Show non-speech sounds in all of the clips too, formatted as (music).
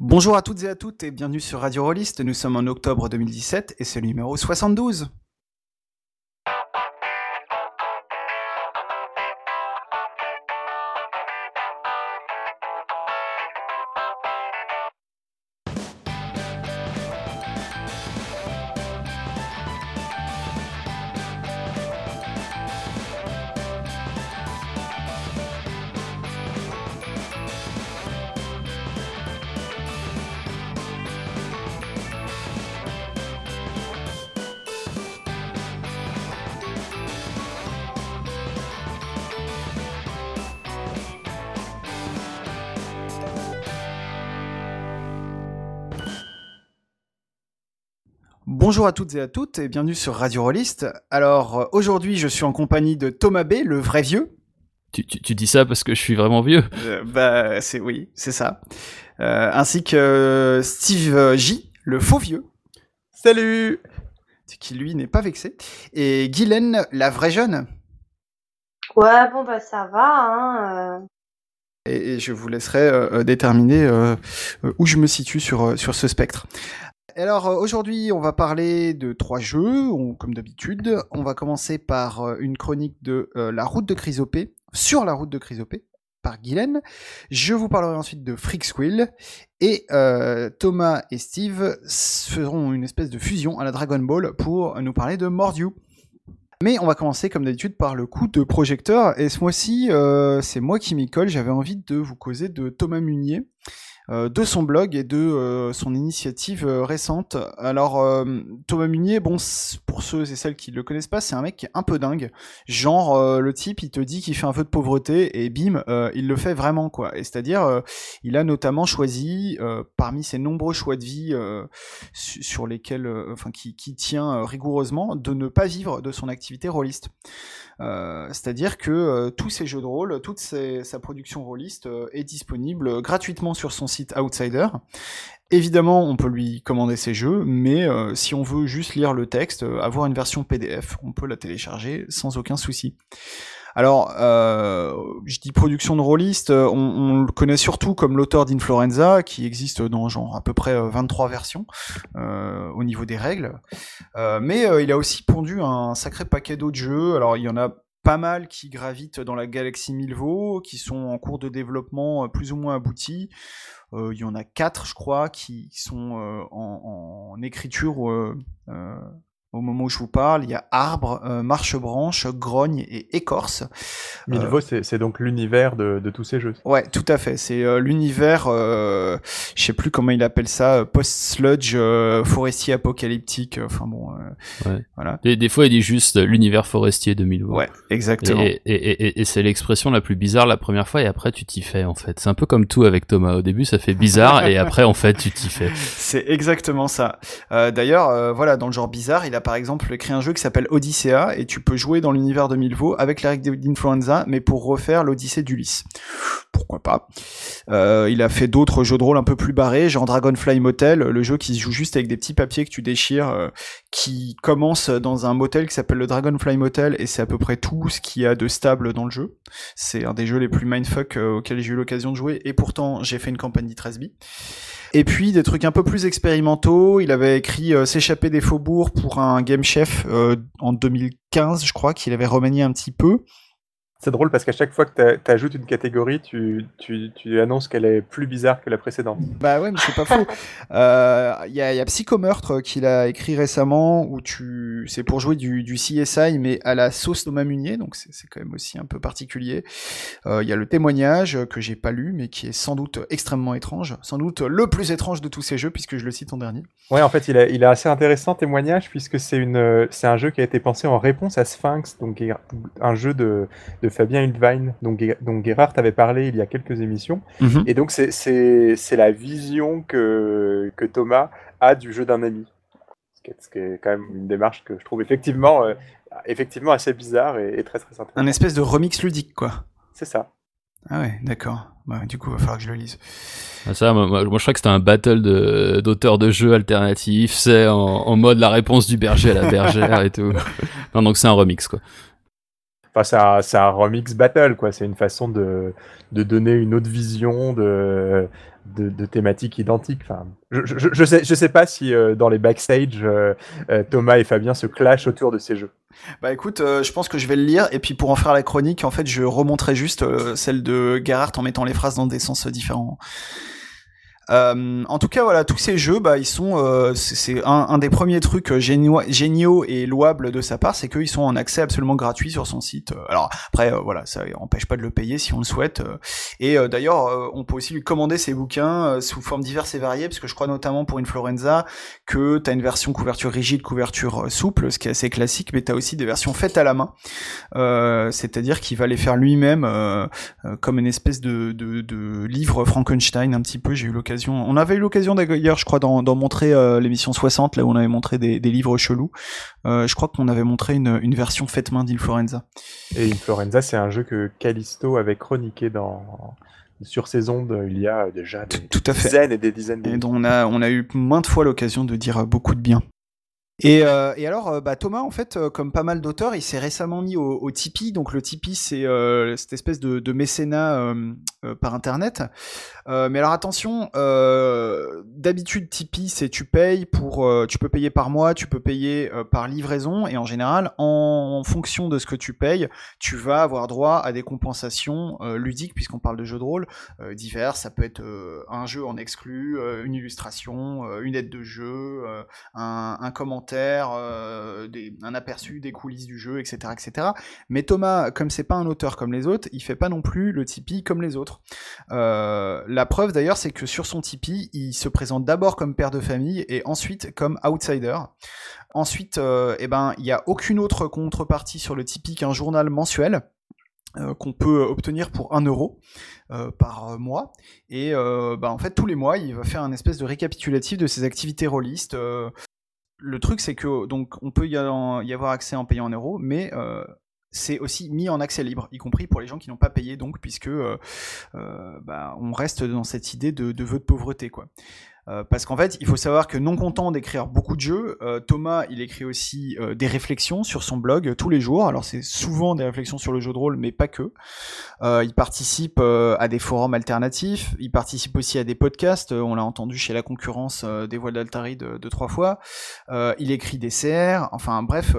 Bonjour à toutes et à toutes et bienvenue sur Radio Rollist. Nous sommes en octobre 2017 et c'est le numéro 72. Bonjour à toutes et à toutes et bienvenue sur Radio Rollist. Alors euh, aujourd'hui je suis en compagnie de Thomas B, le vrai vieux. Tu, tu, tu dis ça parce que je suis vraiment vieux Euh, bah c'est oui, c'est ça. Euh, ainsi que Steve J, le faux vieux, Salut qui lui n'est pas vexé. Et Guylaine, la vraie jeune. Ouais, bon, bah ça va, hein. euh. Et, et je vous laisserai déterminer où je me situe sur, sur ce spectre. Alors euh, aujourd'hui, on va parler de trois jeux, comme d'habitude. On va commencer par euh, une chronique de euh, la route de Chrysopée, sur la route de Chrysopée, par Guylaine. Je vous parlerai ensuite de Freak Squill. Et Thomas et Steve feront une espèce de fusion à la Dragon Ball pour nous parler de Mordiou. Mais on va commencer comme d'habitude par le coup de projecteur. Et ce mois-ci, c'est moi qui m'y colle. J'avais envie de vous causer de Thomas Munier, de son blog et de euh, son initiative euh, récente. Alors, euh, Thomas Munier, bon, pour ceux et celles qui le connaissent pas, c'est un mec qui est un peu dingue. Genre, euh, le type, il te dit qu'il fait un feu de pauvreté et bim, euh, il le fait vraiment, quoi. Et c'est-à-dire, euh, il a notamment choisi, euh, parmi ses nombreux choix de vie euh, su- sur lesquels, euh, enfin, qui, qui tient euh, rigoureusement, de ne pas vivre de son activité rôliste. Euh, C'est-à-dire que euh, tous ses jeux de rôle, toute sa production rôliste euh, est disponible gratuitement sur son site Outsider. Évidemment, on peut lui commander ses jeux, mais si on veut juste lire le texte, avoir une version PDF, on peut la télécharger sans aucun souci. Alors, euh, je dis production de rôliste, euh, on, le connaît surtout comme l'auteur d'Influenza, qui existe dans genre à peu près euh, 23 versions euh, au niveau des règles. Euh, mais euh, il a aussi pondu un sacré paquet d'autres jeux. Alors, il y en a pas mal qui gravitent dans la galaxie Milvaux, qui sont en cours de développement euh, plus ou moins aboutis. Euh, il y en a quatre, je crois, qui sont euh, en, écriture euh, euh, au moment où je vous parle. Il y a Arbre, euh, Marche-Branche, Grogne et Écorce. Milvo, c'est c'est donc l'univers de, de tous ces jeux. Ouais, tout à fait. C'est euh, l'univers, euh, je sais plus comment il appelle ça, euh, post-sludge, euh, forestier apocalyptique. euh, Enfin bon, euh, Ouais. voilà. des, des fois, il dit juste euh, l'univers forestier 2000. Ouais, exactement. Et, et, et, et- et c'est l'expression la plus bizarre la première fois et après tu t'y fais en fait. C'est un peu comme tout avec Thomas. Au début ça fait bizarre et après en fait tu t'y fais. (laughs) C'est exactement ça. Euh, D'ailleurs, euh, voilà, dans le genre bizarre, il a par exemple écrit un jeu qui s'appelle Odyssea et tu peux jouer dans l'univers de Milvaux avec les règles d'Influenza, mais pour refaire l'Odyssée d'Ulysse. Pourquoi pas Euh, Il a fait d'autres jeux de rôle un peu plus barrés, genre Dragonfly Motel, le jeu qui se joue juste avec des petits papiers que tu déchires, euh, qui commence dans un motel qui s'appelle le Dragonfly Motel et c'est à peu près tout ce qu'il y a de stable dans le jeu. C'est un des jeux les plus mindfuck euh, auxquels j'ai eu l'occasion de jouer et pourtant j'ai fait une campagne d'I13B. Et puis des trucs un peu plus expérimentaux. Il avait écrit euh, S'échapper des faubourgs pour un Game Chef euh, en 2015, je crois, qu'il avait remanié un petit peu. C'est drôle parce qu'à chaque fois que tu ajoutes une catégorie, tu, tu, tu annonces qu'elle est plus bizarre que la précédente. Bah ouais, mais c'est pas faux. (laughs) Euh, Il y, a, y a Psychomeurtre qu'il a écrit récemment où tu, c'est pour jouer du, du CSI mais à la sauce Thomas Munier, donc c'est quand même aussi un peu particulier. Euh, Il y a le témoignage euh, que j'ai pas lu mais qui est sans doute extrêmement étrange, sans doute le plus étrange de tous ces jeux puisque je le cite en dernier. Ouais, en fait, il est, il est assez intéressant témoignage puisque c'est une, euh, c'est un jeu qui a été pensé en réponse à Sphinx, donc un jeu de, de Fabien Hildwein, dont, dont Gerhardt avait parlé il y a quelques émissions. Mhm. Et donc, c'est- c'est c'est la vision que, que Thomas a du jeu d'un ami. Ce qui, est, ce qui est quand même une démarche que je trouve effectivement, euh, effectivement assez bizarre et, et très très intéressante. Un espèce de remix ludique quoi. C'est ça. Ah ouais, d'accord. Bah, du coup, il va falloir que je le lise. Ah, Ça, moi, moi, moi, je crois que c'était un battle de d'auteurs de jeux alternatifs, c'est en, en mode la réponse du berger à la bergère et tout. (laughs) Non donc c'est un remix quoi. Enfin, c'est un, remix battle, quoi. C'est une façon de, donner une autre vision de, de, thématiques identiques. Enfin, je, je, sais, je sais pas si euh, dans les backstage, euh, euh, Thomas et Fabien se clashent autour de ces jeux. Bah écoute, je pense que je vais le lire et puis pour en faire la chronique, en fait, je remonterai juste celle de Gerhardt en mettant les phrases dans des sens différents. Euh, en tout cas, voilà, tous ces jeux, bah, ils sont, euh, c'est un, un des premiers trucs euh, géniaux, géniaux et louables de sa part, c'est qu'ils sont en accès absolument gratuit sur son site. Euh, Alors après, euh, voilà, ça empêche pas de le payer si on le souhaite. Et d'ailleurs, on peut aussi lui commander ses bouquins sous formes diverses et variées, parce que je crois notamment pour Influenza que t'as une version couverture rigide, couverture souple, ce qui est assez classique, mais t'as aussi des versions faites à la main. C'est-à-dire qu'il va les faire lui-même, comme une espèce de, de, de livre Frankenstein un petit peu. J'ai eu l'occasion, on avait eu l'occasion d'ailleurs, je crois, d'en montrer euh, l'émission 60, là où on avait montré des, des livres chelous. Euh, je crois qu'on avait montré une, une version faite main d'Influenza. Et Influenza, c'est un jeu que Callisto avait chroniqué dans sur ses ondes il y a déjà des Tout à fait. dizaines et des dizaines Et d'émissions. dont on a, on a eu maintes fois l'occasion de dire beaucoup de bien. Et, euh, et alors, euh, bah, Thomas, en fait, euh, comme pas mal d'auteurs, il s'est récemment mis au, au Tipeee. Donc le Tipeee, c'est cette espèce de, mécénat par Internet. Mais alors attention, d'habitude Tipeee, c'est tu payes pour, tu peux payer par mois, tu peux payer par livraison, et en général, en, fonction de ce que tu payes, tu vas avoir droit à des compensations ludiques, puisqu'on parle de jeux de rôle divers. Ça peut être un jeu en exclu, une illustration, une aide de jeu, un, un commentaire, euh, un aperçu des coulisses du jeu, etc., etc. Mais Thomas, comme c'est pas un auteur comme les autres, il fait pas non plus le Tipeee comme les autres. Euh, la preuve d'ailleurs, c'est que sur son Tipeee, il se présente d'abord comme père de famille et ensuite comme outsider. Ensuite, euh, eh ben, il n'y a aucune autre contrepartie sur le Tipeee qu'un journal mensuel qu'on peut obtenir pour 1 euro par mois. Et euh, bah, en fait, tous les mois, il va faire un espèce de récapitulatif de ses activités rôlistes. Le truc, c'est que donc on peut y, avoir accès en payant en euros, mais euh, c'est aussi mis en accès libre, y compris pour les gens qui n'ont pas payé, donc puisque euh, euh, bah, on reste dans cette idée de, de de pauvreté, quoi. Euh, parce qu'en fait, il faut savoir que non content d'écrire beaucoup de jeux, euh, Thomas, il écrit aussi euh, des réflexions sur son blog tous les jours. Alors c'est souvent des réflexions sur le jeu de rôle, mais pas que. Il participe à des forums alternatifs. Il participe aussi à des podcasts. On l'a entendu chez la concurrence des Voix d'Altari de, trois fois. Il écrit des CR. Enfin bref,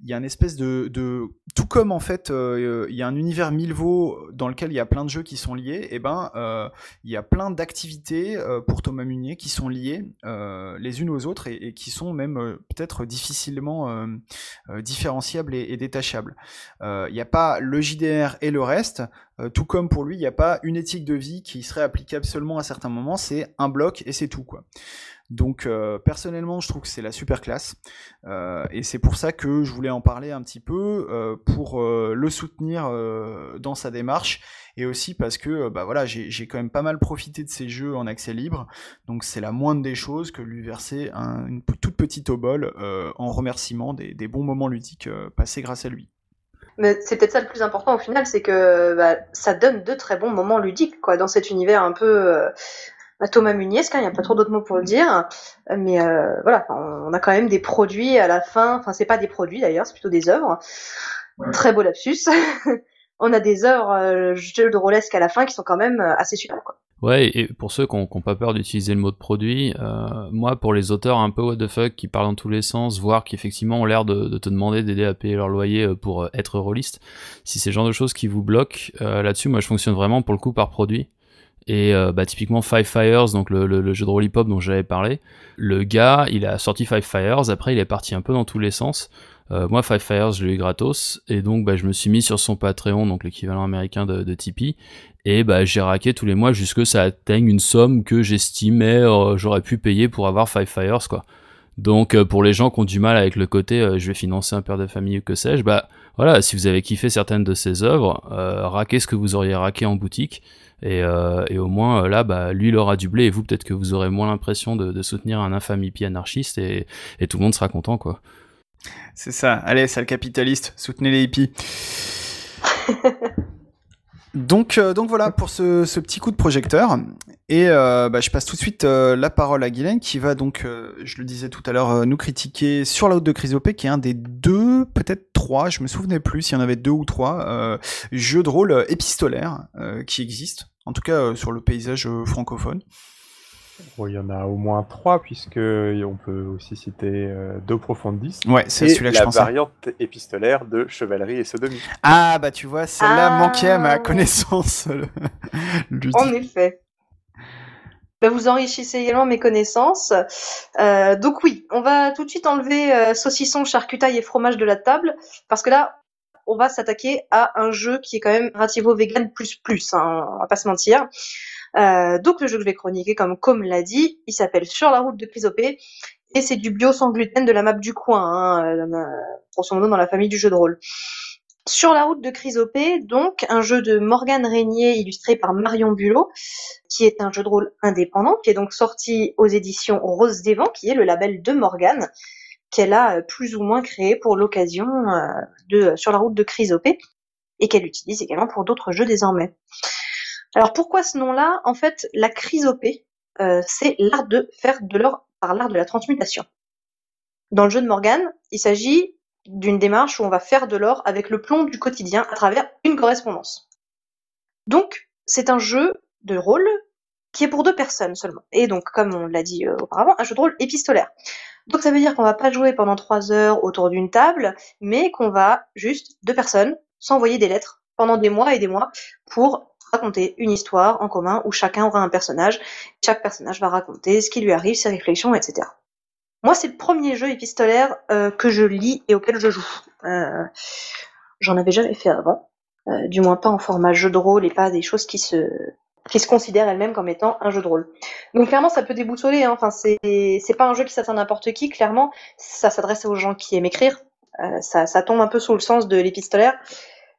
il y a une espèce de, de tout comme en fait, il y a un univers Milvaux dans lequel il y a plein de jeux qui sont liés. Et ben, euh, il y a plein d'activités pour Thomas Munier qui sont liées euh, les unes aux autres et, qui sont même euh, peut-être difficilement euh, différenciables et, détachables. Il n'y a pas le JDR et le reste, tout comme pour lui, il n'y a pas une éthique de vie qui serait applicable seulement à certains moments, c'est un bloc et c'est tout. Donc personnellement, je trouve que c'est la super classe et c'est pour ça que je voulais en parler un petit peu pour le soutenir dans sa démarche et aussi parce que euh, bah voilà, j'ai quand même pas mal profité de ces jeux en accès libre, donc c'est la moindre des choses que lui verser un- une toute petite obole euh, en remerciement des, des bons moments ludiques euh, passés grâce à lui. Mais c'est peut-être ça le plus important au final, c'est que bah, ça donne de très bons moments ludiques quoi, dans cet univers un peu euh, bah, Thomas Muniesque, il n'y a pas trop d'autres mots pour le dire. Mais euh, voilà, on on a quand même des produits à la fin, enfin c'est pas des produits d'ailleurs, c'est plutôt des œuvres. Très beau lapsus. (laughs) on a des œuvres euh, jeux de rôlesque à la fin qui sont quand même euh, assez super quoi. Ouais, et pour ceux qui n'ont pas peur d'utiliser le mot de produit, euh, moi, pour les auteurs un peu what the fuck qui parlent dans tous les sens, voire qui effectivement ont l'air de, te demander d'aider à payer leur loyer euh, pour être rôliste, si c'est le genre de choses qui vous bloquent, là-dessus, moi, je fonctionne vraiment pour le coup par produit. Et bah, typiquement Five Fires, donc le, jeu de rôle hip-hop dont j'avais parlé, le gars, il a sorti Five Fires, après il est parti un peu dans tous les sens. Euh, moi, Five Fires, je l'ai eu gratos, et donc bah, je me suis mis sur son Patreon, donc l'équivalent américain de, Tipeee, et bah, j'ai raqué tous les mois jusque que ça atteigne une somme que j'estimais euh, j'aurais pu payer pour avoir Five Fires, quoi. Donc euh, pour les gens qui ont du mal avec le côté euh, je vais financer un père de famille ou que sais-je, bah voilà, si vous avez kiffé certaines de ses œuvres, raquez ce que vous auriez raqué en boutique, et, au moins là, bah, lui il aura du blé, et vous peut-être que vous aurez moins l'impression de, de soutenir un infâme hippie anarchiste, et, et tout le monde sera content, quoi. C'est ça. Allez, sale capitaliste, soutenez les hippies. (laughs) donc, euh, donc voilà pour ce, ce petit coup de projecteur. Et euh, bah, je passe tout de suite euh, la parole à Guylaine qui va donc, je le disais tout à l'heure, nous critiquer sur la haute de Chrysopée, qui est un des deux, peut-être trois, je me souvenais plus s'il y en avait deux ou trois, jeux de rôle épistolaires qui existent. en tout cas sur le paysage francophone. Il y en a au moins trois, puisque on peut aussi citer euh, Do Profundis. Ouais, c'est celui-là que je pensais. La variante épistolaire de Chevalerie et Sodomie. Ah, bah tu vois, celle-là manquait à ma connaissance. (laughs) en effet. Bah, vous enrichissez également mes connaissances. Euh, donc oui, on va tout de suite enlever euh, saucisson, charcutaille et fromage de la table, parce que là, on va s'attaquer à un jeu qui est quand même relativo vegan plus plus, hein, on va pas se mentir. Euh, donc le jeu que je vais chroniquer, comme comme l'a dit, il s'appelle Sur la route de Chrysopée, et c'est du bio sans gluten de la map du coin, hein, grosso modo dans la famille du jeu de rôle. Sur la route de Chrysopée, donc, un jeu de Morgane Régnier illustré par Marion Bulot, qui est un jeu de rôle indépendant, qui est donc sorti aux éditions Rose des Vents, qui est le label de Morgane, qu'elle a euh, plus ou moins créé pour l'occasion euh, de Sur la route de Chrysopée, et qu'elle utilise également pour d'autres jeux désormais. Alors pourquoi ce nom-là? En fait, la chrysopée, euh, c'est l'art de faire de l'or par l'art de la transmutation. Dans le jeu de Morgane, il s'agit d'une démarche où on va faire de l'or avec le plomb du quotidien à travers une correspondance. Donc, c'est un jeu de rôle qui est pour deux personnes seulement. Et donc, comme on l'a dit euh, auparavant, un jeu de rôle épistolaire. Donc ça veut dire qu'on va pas jouer pendant trois heures autour d'une table, mais qu'on va juste deux personnes s'envoyer des lettres pendant des mois et des mois pour raconter une histoire en commun où chacun aura un personnage. Chaque personnage va raconter ce qui lui arrive, ses réflexions, etc. Moi, c'est le premier jeu épistolaire euh, que je lis et auquel je joue. Euh, J'en avais jamais fait avant, euh, du moins pas en format jeu de rôle et pas des choses qui se qui se considèrent elles-mêmes comme étant un jeu de rôle. Donc clairement, ça peut déboussoler. Hein. Enfin, c'est c'est pas un jeu qui s'adresse à n'importe qui. Clairement, ça s'adresse aux gens qui aiment écrire. Ça, ça tombe un peu sous le sens de l'épistolaire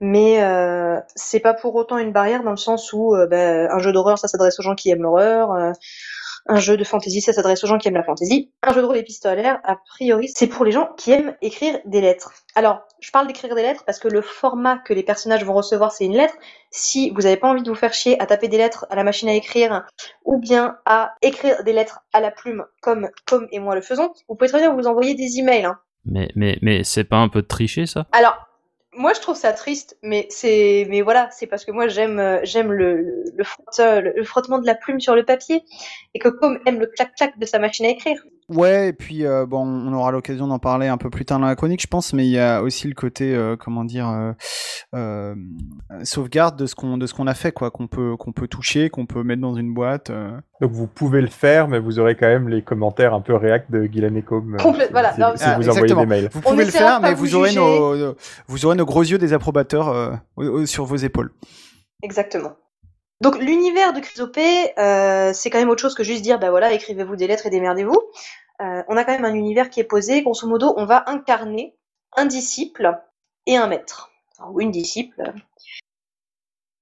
mais euh, c'est pas pour autant une barrière dans le sens où euh, ben, un jeu d'horreur ça s'adresse aux gens qui aiment l'horreur, euh, un jeu de fantasy ça s'adresse aux gens qui aiment la fantasy, un jeu de rôle épistolaire a priori c'est pour les gens qui aiment écrire des lettres. Alors je parle d'écrire des lettres parce que le format que les personnages vont recevoir c'est une lettre. Si vous n'avez pas envie de vous faire chier à taper des lettres à la machine à écrire ou bien à écrire des lettres à la plume comme Tom et moi le faisons, vous pouvez très bien vous envoyer des emails. Hein. Mais mais mais c'est pas un peu tricher ça? Alors moi, je trouve ça triste, mais c'est, mais voilà, c'est parce que moi j'aime, euh, j'aime le, le, le, frottement de la plume sur le papier, et que comme aime le clac-clac de sa machine à écrire. Ouais, et puis euh, bon, on aura l'occasion d'en parler un peu plus tard dans la chronique, je pense, mais il y a aussi le côté, euh, comment dire, euh, sauvegarde de ce qu'on de ce qu'on a fait, quoi, qu'on peut qu'on peut toucher, qu'on peut mettre dans une boîte. Donc vous pouvez le faire, mais vous aurez quand même les commentaires un peu réact de Guylaine et Com. voilà. Si, si vous envoyez des mails. Vous pouvez le faire, mais vous, aurez nos, vous aurez nos gros yeux des approbateurs sur vos épaules. Exactement. Donc l'univers de Chrysopée, euh, c'est quand même autre chose que juste dire, bah voilà, écrivez-vous des lettres et démerdez-vous. Euh, on a quand même un univers qui est posé. Grosso modo, on va incarner un disciple et un maître. ou une disciple.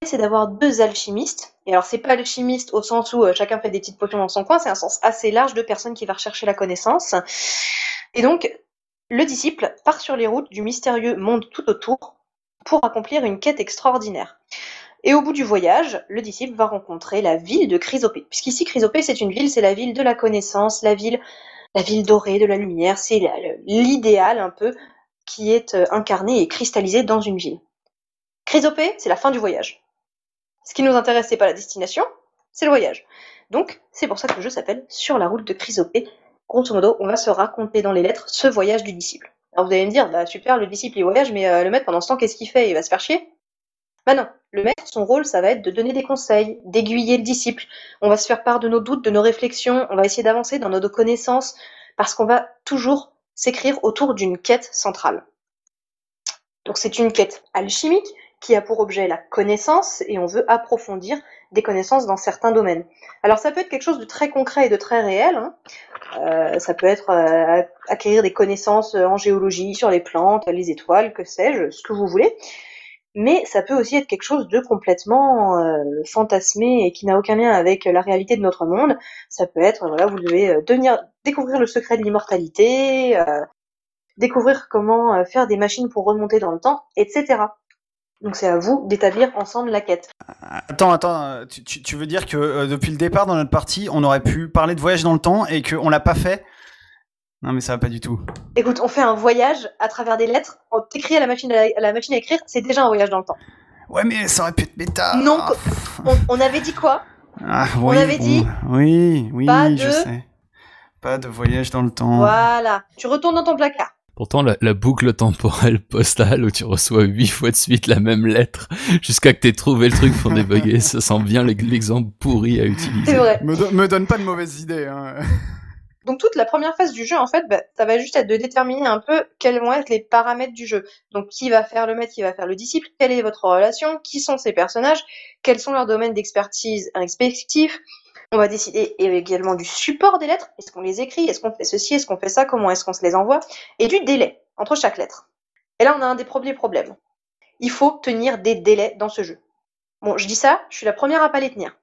C'est d'avoir deux alchimistes. Et alors, c'est pas alchimiste au sens où euh, chacun fait des petites potions dans son coin, c'est un sens assez large de personnes qui va rechercher la connaissance. Et donc, le disciple part sur les routes du mystérieux monde tout autour pour accomplir une quête extraordinaire. Et au bout du voyage, le disciple va rencontrer la ville de Chrysopée. Puisqu'ici, Chrysopée, c'est une ville, c'est la ville de la connaissance, la ville la ville dorée de la lumière, c'est l'idéal un peu qui est euh, incarné et cristallisé dans une ville. Chrysopée, c'est la fin du voyage. Ce qui nous intéresse, c'est pas la destination, c'est le voyage. Donc, c'est pour ça que le jeu s'appelle Sur la route de Chrysopée. Grosso modo, on va se raconter dans les lettres ce voyage du disciple. Alors vous allez me dire, bah super, le disciple il voyage, mais euh, le maître pendant ce temps, qu'est-ce qu'il fait? Il va se faire chier? Bah non, le maître, son rôle, ça va être de donner des conseils, d'aiguiller le disciple. On va se faire part de nos doutes, de nos réflexions, on va essayer d'avancer dans nos connaissances, parce qu'on va toujours s'écrire autour d'une quête centrale. Donc c'est une quête alchimique qui a pour objet la connaissance et on veut approfondir des connaissances dans certains domaines. Alors ça peut être quelque chose de très concret et de très réel. Hein. Euh, ça peut être euh, acquérir des connaissances en géologie, sur les plantes, les étoiles, que sais-je, ce que vous voulez mais ça peut aussi être quelque chose de complètement euh, fantasmé et qui n'a aucun lien avec la réalité de notre monde. Ça peut être, voilà, vous devez euh, découvrir le secret de l'immortalité, euh, découvrir comment faire des machines pour remonter dans le temps, etc. Donc c'est à vous d'établir ensemble la quête. Attends, attends, tu, tu veux dire que depuis le départ dans notre partie, on aurait pu parler de voyage dans le temps et qu'on l'a pas fait? Non, mais ça va pas du tout. Écoute, on fait un voyage à travers des lettres. On t'écrit à la machine à, la machine à écrire, c'est déjà un voyage dans le temps. Ouais, mais ça aurait pu être méta. Non, on, on avait dit quoi? Ah, On oui, avait bon, dit Oui, oui, pas je de- sais. Pas de voyage dans le temps. Voilà. Tu retournes dans ton placard. Pourtant, la, la boucle temporelle postale où tu reçois huit fois de suite la même lettre jusqu'à que t'aies trouvé le truc pour débugger, (laughs) ça sent bien l'ex- l'exemple pourri à utiliser. C'est vrai. Me, do- me donne pas de mauvaises idées. Hein. Donc toute la première phase du jeu, en fait, bah, ça va juste être de déterminer un peu quels vont être les paramètres du jeu. Donc qui va faire le maître, qui va faire le disciple, quelle est votre relation, qui sont ces personnages, quels sont leurs domaines d'expertise respectifs. On va décider également du support des lettres. Est-ce qu'on les écrit? Est-ce qu'on fait ceci? Est-ce qu'on fait ça? Comment est-ce qu'on se les envoie? Et du délai entre chaque lettre. Et là, on a un des premiers problèmes. Il faut tenir des délais dans ce jeu. Bon, je dis ça, je suis la première à pas les tenir.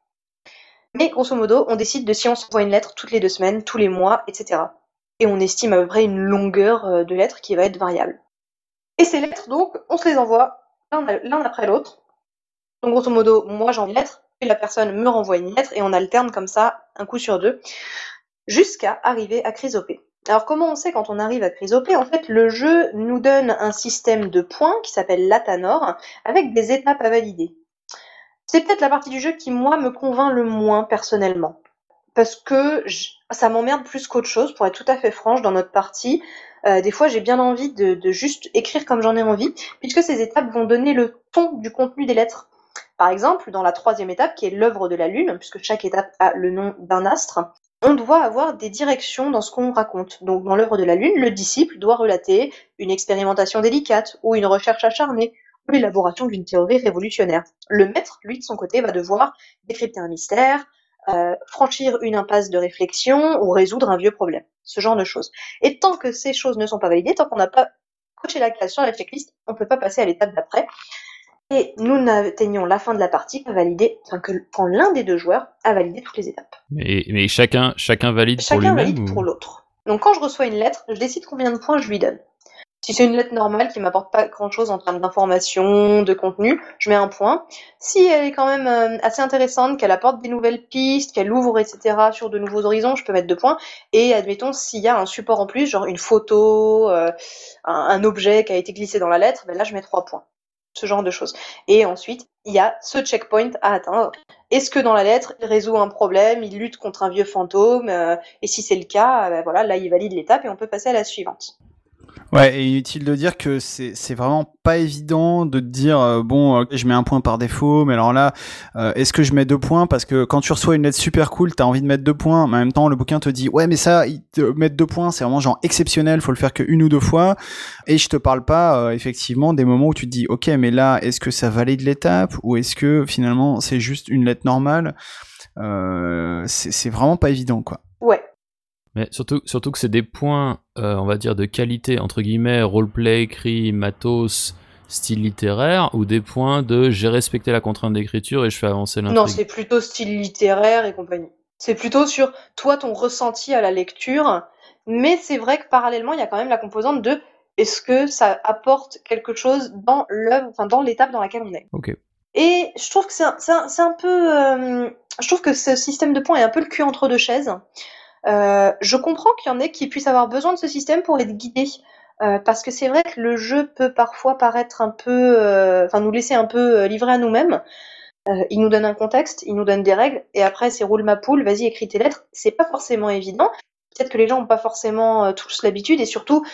Mais grosso modo, on décide de si on s'envoie une lettre toutes les deux semaines, tous les mois, etc. Et on estime à peu près une longueur euh, de lettres qui va être variable. Et ces lettres, donc, on se les envoie l'un l'un après l'autre. Donc grosso modo, moi j'envoie une lettre, puis la personne me renvoie une lettre, et on alterne comme ça, un coup sur deux, jusqu'à arriver à Chrysopée. Alors comment on sait quand on arrive à Chrysopée En fait, le jeu nous donne un système de points qui s'appelle l'Atanor, avec des étapes à valider. C'est peut-être la partie du jeu qui, moi, me convainc le moins personnellement. Parce que ça m'emmerde plus qu'autre chose, pour être tout à fait franche, dans notre partie. Euh, des fois, j'ai bien envie de, de juste écrire comme j'en ai envie, puisque ces étapes vont donner le ton du contenu des lettres. Par exemple, dans la troisième étape, qui est l'œuvre de la Lune, puisque chaque étape a le nom d'un astre, on doit avoir des directions dans ce qu'on raconte. Donc, dans l'œuvre de la Lune, le disciple doit relater une expérimentation délicate, ou une recherche acharnée, l'élaboration d'une théorie révolutionnaire. Le maître, lui, de son côté, va devoir décrypter un mystère, euh, franchir une impasse de réflexion ou résoudre un vieux problème. Ce genre de choses. Et tant que ces choses ne sont pas validées, tant qu'on n'a pas coché la case sur la checklist, on ne peut pas passer à l'étape d'après. Et nous n'atteignons la fin de la partie qu'à valider, enfin, que, quand l'un des deux joueurs a validé toutes les étapes. Mais, mais chacun, chacun valide pour Chacun lui-même valide ou- pour l'autre. Donc quand je reçois une lettre, je décide combien de points je lui donne. Si c'est une lettre normale qui m'apporte pas grand chose en termes d'information, de contenu, je mets un point. Si elle est quand même euh, assez intéressante, qu'elle apporte des nouvelles pistes, qu'elle ouvre, etc., sur de nouveaux horizons, je peux mettre deux points. Et admettons, s'il y a un support en plus, genre une photo, euh, un, un objet qui a été glissé dans la lettre, ben là je mets trois points. Ce genre de choses. Et ensuite, il y a ce checkpoint à atteindre. Est-ce que dans la lettre, il résout un problème, il lutte contre un vieux fantôme, euh, et si c'est le cas, ben voilà, là il valide l'étape et on peut passer à la suivante. Ouais, et inutile de dire que c'est c'est vraiment pas évident de te dire euh, bon, ok, je mets un point par défaut, mais alors là, euh, est-ce que je mets deux points? Parce que quand tu reçois une lettre super cool, t'as envie de mettre deux points, mais en même temps le bouquin te dit ouais, mais ça, il te mettre deux points, c'est vraiment genre exceptionnel, faut le faire que une ou deux fois, et je te parle pas euh, effectivement des moments où tu te dis ok, mais là, est-ce que ça valide l'étape? Ou est-ce que finalement c'est juste une lettre normale? Euh, C'est c'est vraiment pas évident quoi. Ouais. Mais surtout, surtout que c'est des points, euh, on va dire, de qualité, entre guillemets, roleplay, écrit, matos, style littéraire, ou des points de j'ai respecté la contrainte d'écriture et je fais avancer l'intrigue? Non, c'est plutôt style littéraire et compagnie. C'est plutôt sur toi, ton ressenti à la lecture. Mais c'est vrai que parallèlement, il y a quand même la composante de est-ce que ça apporte quelque chose dans l'œuvre, enfin dans l'étape dans laquelle on est. Ok. Et je trouve que c'est un, peu, euh, je trouve que ce système de points est un peu le cul entre deux chaises. Euh, je comprends qu'il y en ait qui puissent avoir besoin de ce système pour être guidés. Euh, parce que c'est vrai que le jeu peut parfois paraître un peu, euh, enfin nous laisser un peu euh, livrés à nous-mêmes. Euh, il nous donne un contexte, il nous donne des règles, et après c'est roule ma poule, vas-y écris tes lettres. C'est pas forcément évident. Peut-être que les gens n'ont pas forcément euh, tous l'habitude, et surtout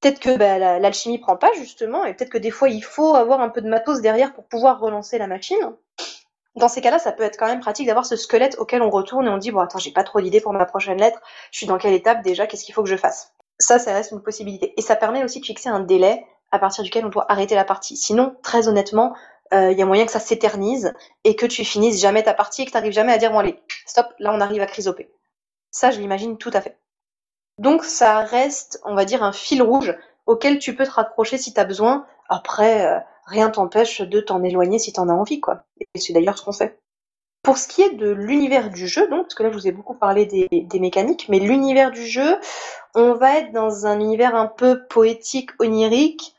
peut-être que bah, la- l'alchimie prend pas justement, et peut-être que des fois il faut avoir un peu de matos derrière pour pouvoir relancer la machine. Dans ces cas-là, ça peut être quand même pratique d'avoir ce squelette auquel on retourne et on dit bon attends j'ai pas trop d'idées pour ma prochaine lettre, je suis dans quelle étape déjà, qu'est-ce qu'il faut que je fasse? Ça, ça reste une possibilité. Et ça permet aussi de fixer un délai à partir duquel on doit arrêter la partie. Sinon, très honnêtement, euh, il y a moyen que ça s'éternise et que tu finisses jamais ta partie et que tu n'arrives jamais à dire bon allez, stop, là on arrive à chrysopée. Ça, je l'imagine tout à fait. Donc ça reste, on va dire, un fil rouge auquel tu peux te raccrocher si tu as besoin. Après, euh, rien t'empêche de t'en éloigner si tu en as envie, quoi. Et c'est d'ailleurs ce qu'on fait. Pour ce qui est de l'univers du jeu, donc, parce que là je vous ai beaucoup parlé des, des mécaniques, mais l'univers du jeu, on va être dans un univers un peu poétique, onirique,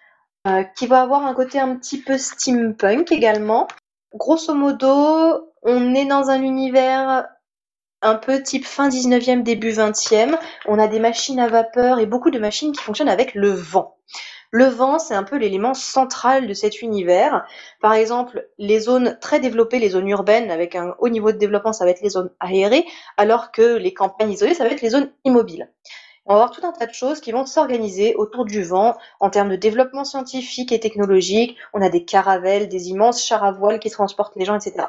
euh, qui va avoir un côté un petit peu steampunk également. Grosso modo, on est dans un univers un peu type fin 19e, début 20e. On a des machines à vapeur et beaucoup de machines qui fonctionnent avec le vent. Le vent, c'est un peu l'élément central de cet univers. Par exemple, les zones très développées, les zones urbaines avec un haut niveau de développement, ça va être les zones aérées, alors que les campagnes isolées, ça va être les zones immobiles. On va avoir tout un tas de choses qui vont s'organiser autour du vent en termes de développement scientifique et technologique. On a des caravelles, des immenses chars à voile qui transportent les gens, etc.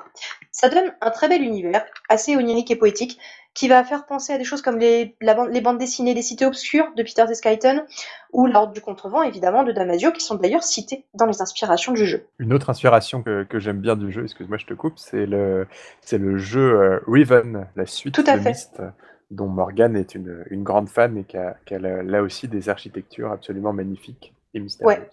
Ça donne un très bel univers, assez onirique et poétique, qui va faire penser à des choses comme les, les bandes dessinées des cités obscures de Peter Skyton ou l'ordre du contrevent, évidemment, de Damasio, qui sont d'ailleurs cités dans les inspirations du jeu. Une autre inspiration que, que j'aime bien du jeu, excuse-moi, je te coupe, c'est le, c'est le jeu euh, Riven, la suite Tout à de fait. Myst dont Morgane est une, une grande fan et qui a, qui a là, là aussi des architectures absolument magnifiques et mystérieuses. Ouais.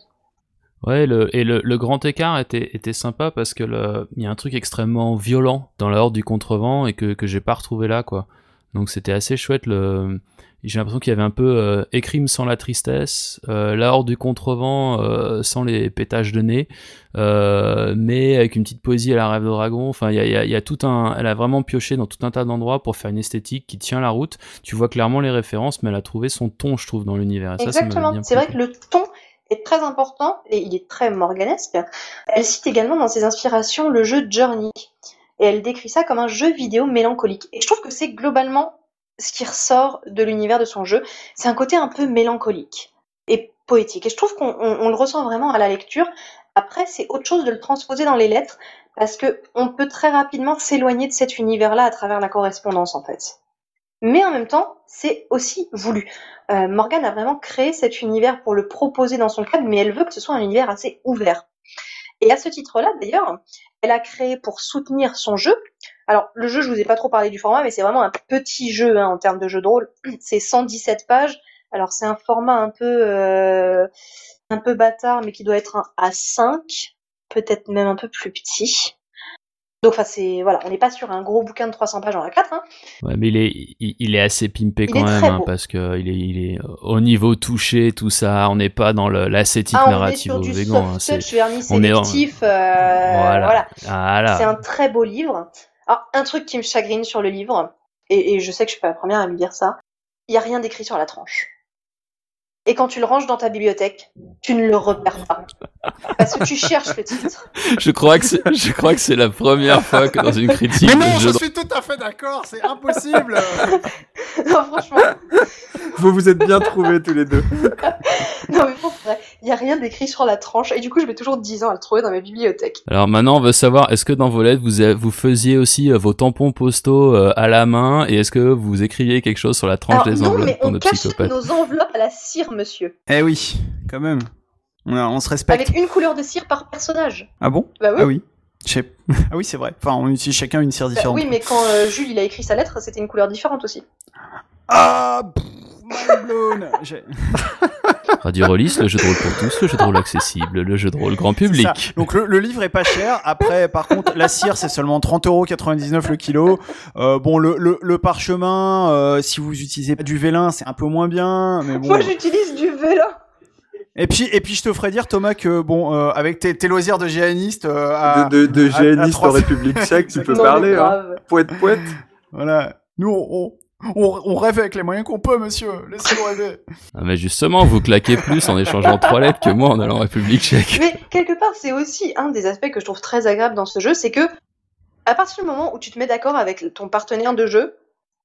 Ouais, le, et le, le grand écart était, était sympa parce que le- il y a un truc extrêmement violent dans la Horde du Contrevent et que, que j'ai pas retrouvé là, quoi. Donc c'était assez chouette. Le... J'ai l'impression qu'il y avait un peu euh, Écrime sans la tristesse, euh, la Horde du Contrevent euh, sans les pétages de nez, euh, mais avec une petite poésie à la rêve de dragon. Enfin, il y a, y a- y a tout un. Elle a vraiment pioché dans tout un tas d'endroits pour faire une esthétique qui tient la route. Tu vois clairement les références, mais elle a trouvé son ton, je trouve, dans l'univers. Exactement. C'est vrai que le ton est très important et il est très morganesque. Elle cite également dans ses inspirations le jeu Journey et elle décrit ça comme un jeu vidéo mélancolique. Et je trouve que c'est globalement ce qui ressort de l'univers de son jeu. C'est un côté un peu mélancolique et poétique. Et je trouve qu'on on- on le ressent vraiment à la lecture. Après, c'est autre chose de le transposer dans les lettres parce que on peut très rapidement s'éloigner de cet univers-là à travers la correspondance en fait. Mais en même temps, c'est aussi voulu. Euh, Morgane a vraiment créé cet univers pour le proposer dans son cadre, mais elle veut que ce soit un univers assez ouvert. Et à ce titre-là, d'ailleurs, elle a créé pour soutenir son jeu. Alors, le jeu, je vous ai pas trop parlé du format, mais c'est vraiment un petit jeu hein, en termes de jeu de rôle. (clears throat) C'est 117 pages. Alors, c'est un format un peu, euh, un peu bâtard, mais qui doit être un A5, peut-être même un peu plus petit. Donc, enfin, c'est voilà, on n'est pas sur un gros bouquin de 300 pages en A4. Hein. Ouais, mais il est, il, il est assez pimpé Il quand même, hein, parce que il est, il est euh, au niveau touché, tout ça. On n'est pas dans l'asthétique Ah, on est narrative sur au du végan. hein, soft c'est- touch vernis en- sélectif. euh, voilà. Voilà. C'est un très beau livre. Alors, un truc qui me chagrine sur le livre, et, et je sais que je suis pas la première à me dire ça, il y a rien d'écrit sur la tranche. Et quand tu le ranges dans ta bibliothèque, tu ne le repères pas. Parce que tu cherches le titre. Je crois que c'est, je crois que c'est la première fois que dans une critique Mais non, je de suis tout à fait d'accord, c'est impossible. (laughs) non, franchement, Vous vous êtes bien trouvés tous les deux. (laughs) non, mais pour vrai, il y a rien d'écrit sur la tranche, et du coup, je mets toujours 10 ans à le trouver dans ma bibliothèque. Alors maintenant, on veut savoir, est-ce que dans vos lettres, vous, faisiez aussi euh, vos tampons postaux euh, à la main? Et est-ce que vous écriviez quelque chose sur la tranche Alors, des non, enveloppes mais pour on cache nos enveloppes à la cire, monsieur. eh oui, quand même. On, a- on se respecte. Avec une couleur de cire par personnage. Ah bon? Bah oui. Ah oui. (laughs) Ah oui, c'est vrai. Enfin, on utilise chacun une cire Bah différente. oui, mais quand euh, Jules il a écrit sa lettre, c'était une couleur différente aussi. Ah, pff, mind blown. (laughs) J'ai- (laughs) Radio Rollis, le jeu de rôle pour tous, le jeu de rôle accessible, le jeu de rôle grand public. ça. Donc le, le livre est pas cher. Après, par contre, la cire c'est seulement 30,99€ le kilo. Euh, bon, le, le, le parchemin, euh, si vous utilisez du vélin, c'est un peu moins bien. Mais bon. Moi, j'utilise du vélo. Et puis, et puis, je te ferai dire, Thomas, que bon, euh, avec tes, tes loisirs de géaniste, euh, à- De, de, de à- à géaniste en République tchèque, tu (laughs) peux Non, parler. Hein. Poète, poète. voilà, nous, on, on, on rêve avec les moyens qu'on peut, monsieur. Laissez-nous rêver. Ah, mais justement, vous claquez plus en échangeant trois lettres que moi en allant en République tchèque. Mais quelque part, c'est aussi un des aspects que je trouve très agréable dans ce jeu, c'est que à partir du moment où tu te mets d'accord avec ton partenaire de jeu,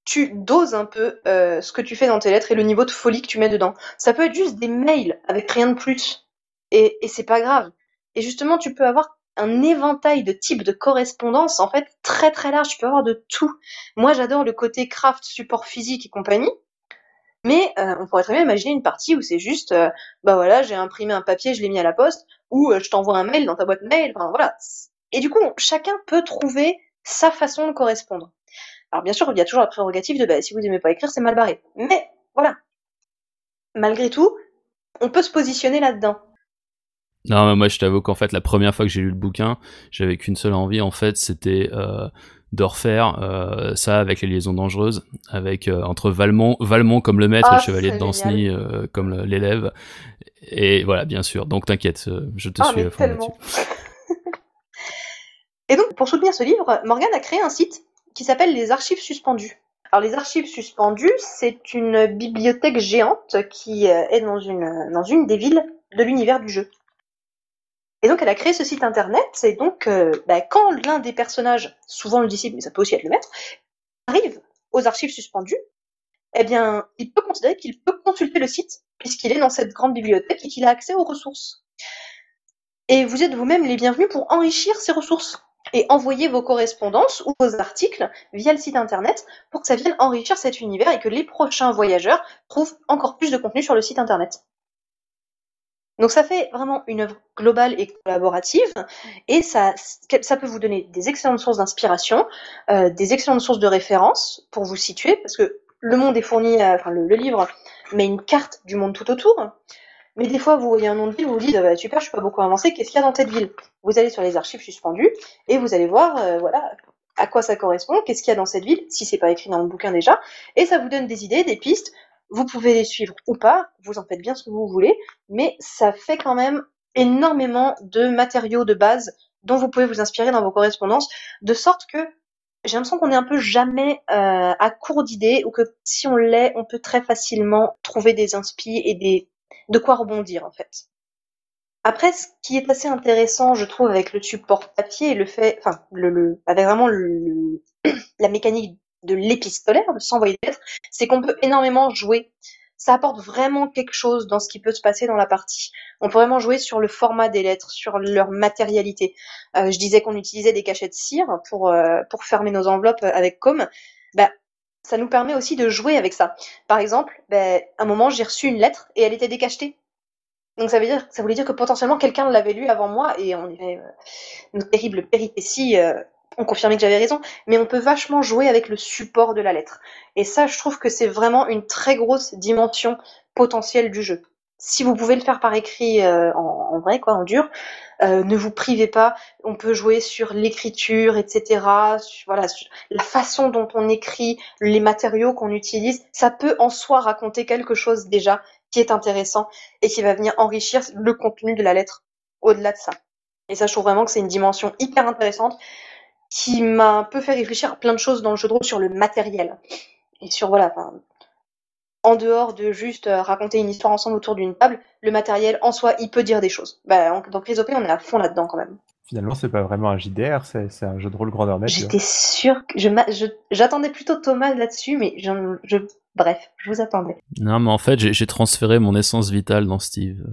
tu doses un peu euh, ce que tu fais dans tes lettres et le niveau de folie que tu mets dedans. Ça peut être juste des mails avec rien de plus. Et, et c'est pas grave. Et justement, tu peux avoir un éventail de types de correspondance, en fait, très très large. Tu peux avoir de tout. Moi, j'adore le côté craft, support physique et compagnie. Mais euh, on pourrait très bien imaginer une partie où c'est juste, euh, bah voilà, j'ai imprimé un papier, je l'ai mis à la poste, ou euh, je t'envoie un mail dans ta boîte mail. Enfin voilà. Et du coup, chacun peut trouver sa façon de correspondre. Alors bien sûr, il y a toujours la prérogative de, bah, si vous aimez pas écrire, c'est mal barré. Mais voilà. Malgré tout, on peut se positionner là-dedans. Non, mais moi je t'avoue qu'en fait la première fois que j'ai lu le bouquin, j'avais qu'une seule envie en fait, c'était euh, de refaire euh, ça avec les liaisons dangereuses, avec euh, entre Valmont, Valmont comme le maître Ah, et le chevalier de Danceny comme l'élève. Et voilà, bien sûr. Donc t'inquiète, je te Ah, suis à fond là-dessus. (laughs) Et donc, pour soutenir ce livre, Morgane a créé un site qui s'appelle les Archives suspendues. Alors, les Archives suspendues, c'est une bibliothèque géante qui euh, est dans une, dans une des villes de l'univers du jeu. Et donc elle a créé ce site internet, et donc euh, bah, quand l'un des personnages, souvent le disciple, mais ça peut aussi être le maître, arrive aux archives suspendues, eh bien, il peut considérer qu'il peut consulter le site, puisqu'il est dans cette grande bibliothèque et qu'il a accès aux ressources. Et vous êtes vous-même les bienvenus pour enrichir ces ressources et envoyer vos correspondances ou vos articles via le site internet pour que ça vienne enrichir cet univers et que les prochains voyageurs trouvent encore plus de contenu sur le site internet. Donc ça fait vraiment une œuvre globale et collaborative et ça, ça peut vous donner des excellentes sources d'inspiration, euh, des excellentes sources de référence pour vous situer parce que le monde est fourni, enfin le, livre met une carte du monde tout autour. Mais des fois, vous voyez un nom de ville, vous vous dites, bah, super, je suis pas beaucoup avancé, qu'est-ce qu'il y a dans cette ville? Vous allez sur les archives suspendues et vous allez voir, euh, voilà, à quoi ça correspond, qu'est-ce qu'il y a dans cette ville, si c'est pas écrit dans le bouquin déjà, et ça vous donne des idées, des pistes. Vous pouvez les suivre ou pas, vous en faites bien ce que vous voulez, mais ça fait quand même énormément de matériaux de base dont vous pouvez vous inspirer dans vos correspondances, de sorte que j'ai l'impression qu'on est un peu jamais euh, à court d'idées ou que si on l'est, on peut très facilement trouver des inspi et des de quoi rebondir en fait. Après, ce qui est assez intéressant, je trouve, avec le support papier, le fait, enfin, le, le avec vraiment le, (clears throat) la mécanique de l'épistolaire, de s'envoyer des lettres, c'est qu'on peut énormément jouer. Ça apporte vraiment quelque chose dans ce qui peut se passer dans la partie. On peut vraiment jouer sur le format des lettres, sur leur matérialité. Euh, je disais qu'on utilisait des cachettes cire pour euh, pour fermer nos enveloppes avec com. Bah, ça nous permet aussi de jouer avec ça. Par exemple, ben, un moment, j'ai reçu une lettre et elle était décachetée. Donc ça veut dire, ça voulait dire que potentiellement quelqu'un l'avait lu avant moi et on avait euh, une terrible péripétie euh, on confirmait que j'avais raison, mais on peut vachement jouer avec le support de la lettre. Et ça, je trouve que c'est vraiment une très grosse dimension potentielle du jeu. Si vous pouvez le faire par écrit euh, en, vrai, quoi, en dur, euh, ne vous privez pas. On peut jouer sur l'écriture, etc. voilà, la façon dont on écrit, les matériaux qu'on utilise, ça peut en soi raconter quelque chose déjà qui est intéressant et qui va venir enrichir le contenu de la lettre au-delà de ça. Et ça, je trouve vraiment que c'est une dimension hyper intéressante qui m'a un peu fait réfléchir à plein de choses dans le jeu de rôle sur le matériel. Et sur, voilà, en dehors de juste euh, raconter une histoire ensemble autour d'une table, le matériel en soi, il peut dire des choses. Bah, dans Prise OP, on est à fond là-dedans quand même. Finalement, c'est pas vraiment un JDR, c'est un jeu de rôle grandeur nature. J'étais sûre que j'attendais plutôt Thomas là-dessus, mais je, bref, je vous attendais. Non, mais en fait, j'ai transféré mon essence vitale dans Steve.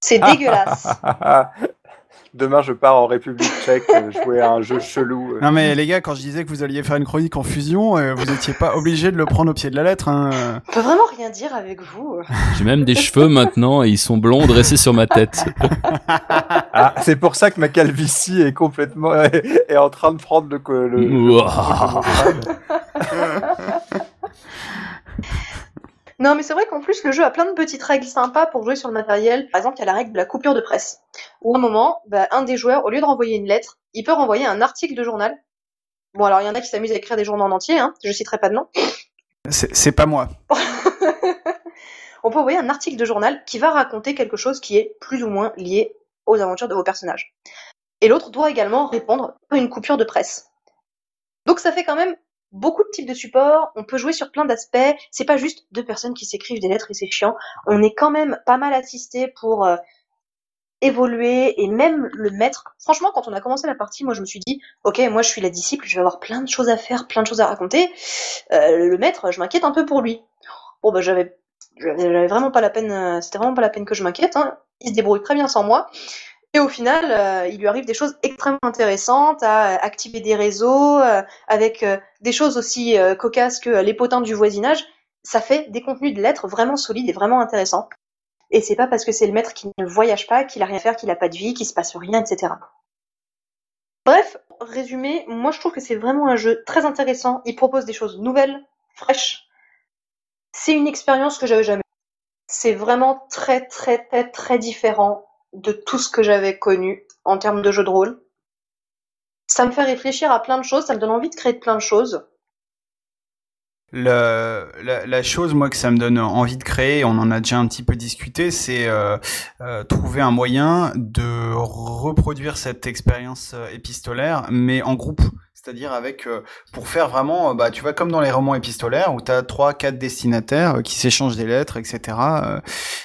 C'est dégueulasse. (laughs) Demain, je pars en République tchèque euh, jouer à un jeu chelou. Euh. Non, mais les gars, quand je disais que vous alliez faire une chronique en fusion, euh, vous n'étiez pas obligé de le prendre au pied de la lettre. Hein. On peut vraiment rien dire avec vous. J'ai même des cheveux maintenant et ils sont blonds dressés sur ma tête. ah, c'est pour ça que ma calvitie est complètement est, en train de prendre le. le, le (laughs) Non, mais c'est vrai qu'en plus, le jeu a plein de petites règles sympas pour jouer sur le matériel. Par exemple, il y a la règle de la coupure de presse. Où à un moment, bah, un des joueurs, au lieu de renvoyer une lettre, il peut renvoyer un article de journal. Bon, alors il y en a qui s'amusent à écrire des journaux en entier, hein. je citerai pas de nom. C'est pas moi. (laughs) On peut envoyer un article de journal qui va raconter quelque chose qui est plus ou moins lié aux aventures de vos personnages. Et l'autre doit également répondre à une coupure de presse. Donc ça fait quand même beaucoup de types de supports, on peut jouer sur plein d'aspects, c'est pas juste deux personnes qui s'écrivent des lettres et c'est chiant, on est quand même pas mal assisté pour euh, évoluer et même le maître. Franchement, quand on a commencé la partie, moi je me suis dit, ok, moi je suis la disciple, je vais avoir plein de choses à faire, plein de choses à raconter. Euh, le maître, je m'inquiète un peu pour lui. Bon bah j'avais, j'avais vraiment pas la peine, euh, c'était vraiment pas la peine que je m'inquiète. Hein. Il se débrouille très bien sans moi. Et au final, euh, il lui arrive des choses extrêmement intéressantes, à activer des réseaux, euh, avec euh, des choses aussi cocasses que les potins du voisinage. Ça fait des contenus de lettres vraiment solides et vraiment intéressants. Et c'est pas parce que c'est le maître qui ne voyage pas, qu'il a rien à faire, qu'il a pas de vie, qu'il se passe rien, etc. Bref, résumé, moi je trouve que c'est vraiment un jeu très intéressant. Il propose des choses nouvelles, fraîches. C'est une expérience que j'avais jamais. C'est vraiment très très très très différent de tout ce que j'avais connu en termes de jeu de rôle. Ça me fait réfléchir à plein de choses, ça me donne envie de créer plein de choses. La, chose, moi, que ça me donne envie de créer, on en a déjà un petit peu discuté, c'est euh, euh, trouver un moyen de reproduire cette expérience euh, épistolaire, mais en groupe. C'est-à-dire avec euh, pour faire vraiment, euh, bah tu vois comme dans les romans épistolaires où tu as trois, quatre destinataires euh, qui s'échangent des lettres, etc.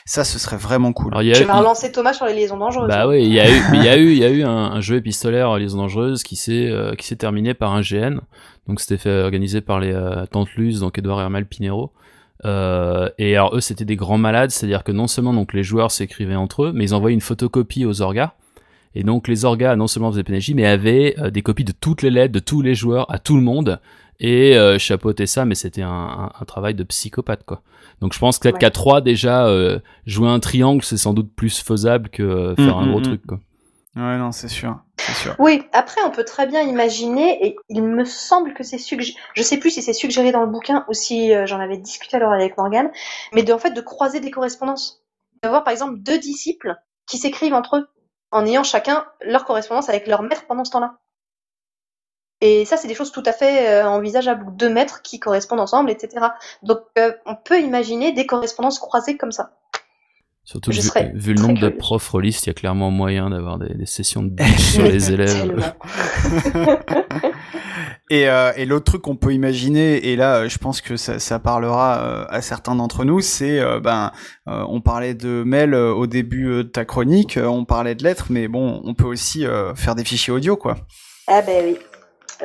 ça, ce serait vraiment cool. Alors, Je vais relancer Thomas sur les liaisons dangereuses. Bah oui, il y a eu, il y a eu, (laughs) il y a eu un, jeu épistolaire liaison dangereuse qui s'est qui s'est terminé par un GN. Donc c'était fait organiser par les Tantes Luz, donc Edouard Hermal Pinero. et alors eux c'était des grands malades, c'est-à-dire que non seulement donc les joueurs s'écrivaient entre eux, mais ils envoyaient une photocopie aux orgas et donc les orgas non seulement faisaient PNJ, mais avaient euh, des copies de toutes les lettres de tous les joueurs à tout le monde et euh, chapeauter ça, mais c'était un, un, travail de psychopathe quoi. Donc je pense que qu'à 3 déjà euh, jouer un triangle c'est sans doute plus faisable que euh, faire mm, un gros mm, truc quoi. Ouais non c'est sûr. Oui après on peut très bien imaginer et il me semble que c'est suggéré, je sais plus si c'est suggéré dans le bouquin ou si j'en avais discuté alors avec Morgan, mais de en fait de croiser des correspondances, d'avoir par exemple deux disciples qui s'écrivent entre eux en ayant chacun leur correspondance avec leur maître pendant ce temps-là. Et ça, c'est des choses tout à fait euh, envisageables. Deux maîtres qui correspondent ensemble, etc. Donc, euh, on peut imaginer des correspondances croisées comme ça. Surtout vu, vu, le nombre de profs rôlistes, il y a clairement moyen d'avoir des, sessions de (laughs) biche sur les (laughs) élèves. (laughs) et, euh, et l'autre truc qu'on peut imaginer, et là je pense que ça, ça parlera euh, à certains d'entre nous, c'est euh, ben on parlait de mail au début de ta chronique, on parlait de lettres, mais bon, on peut aussi faire des fichiers audio, quoi. Ah ben oui.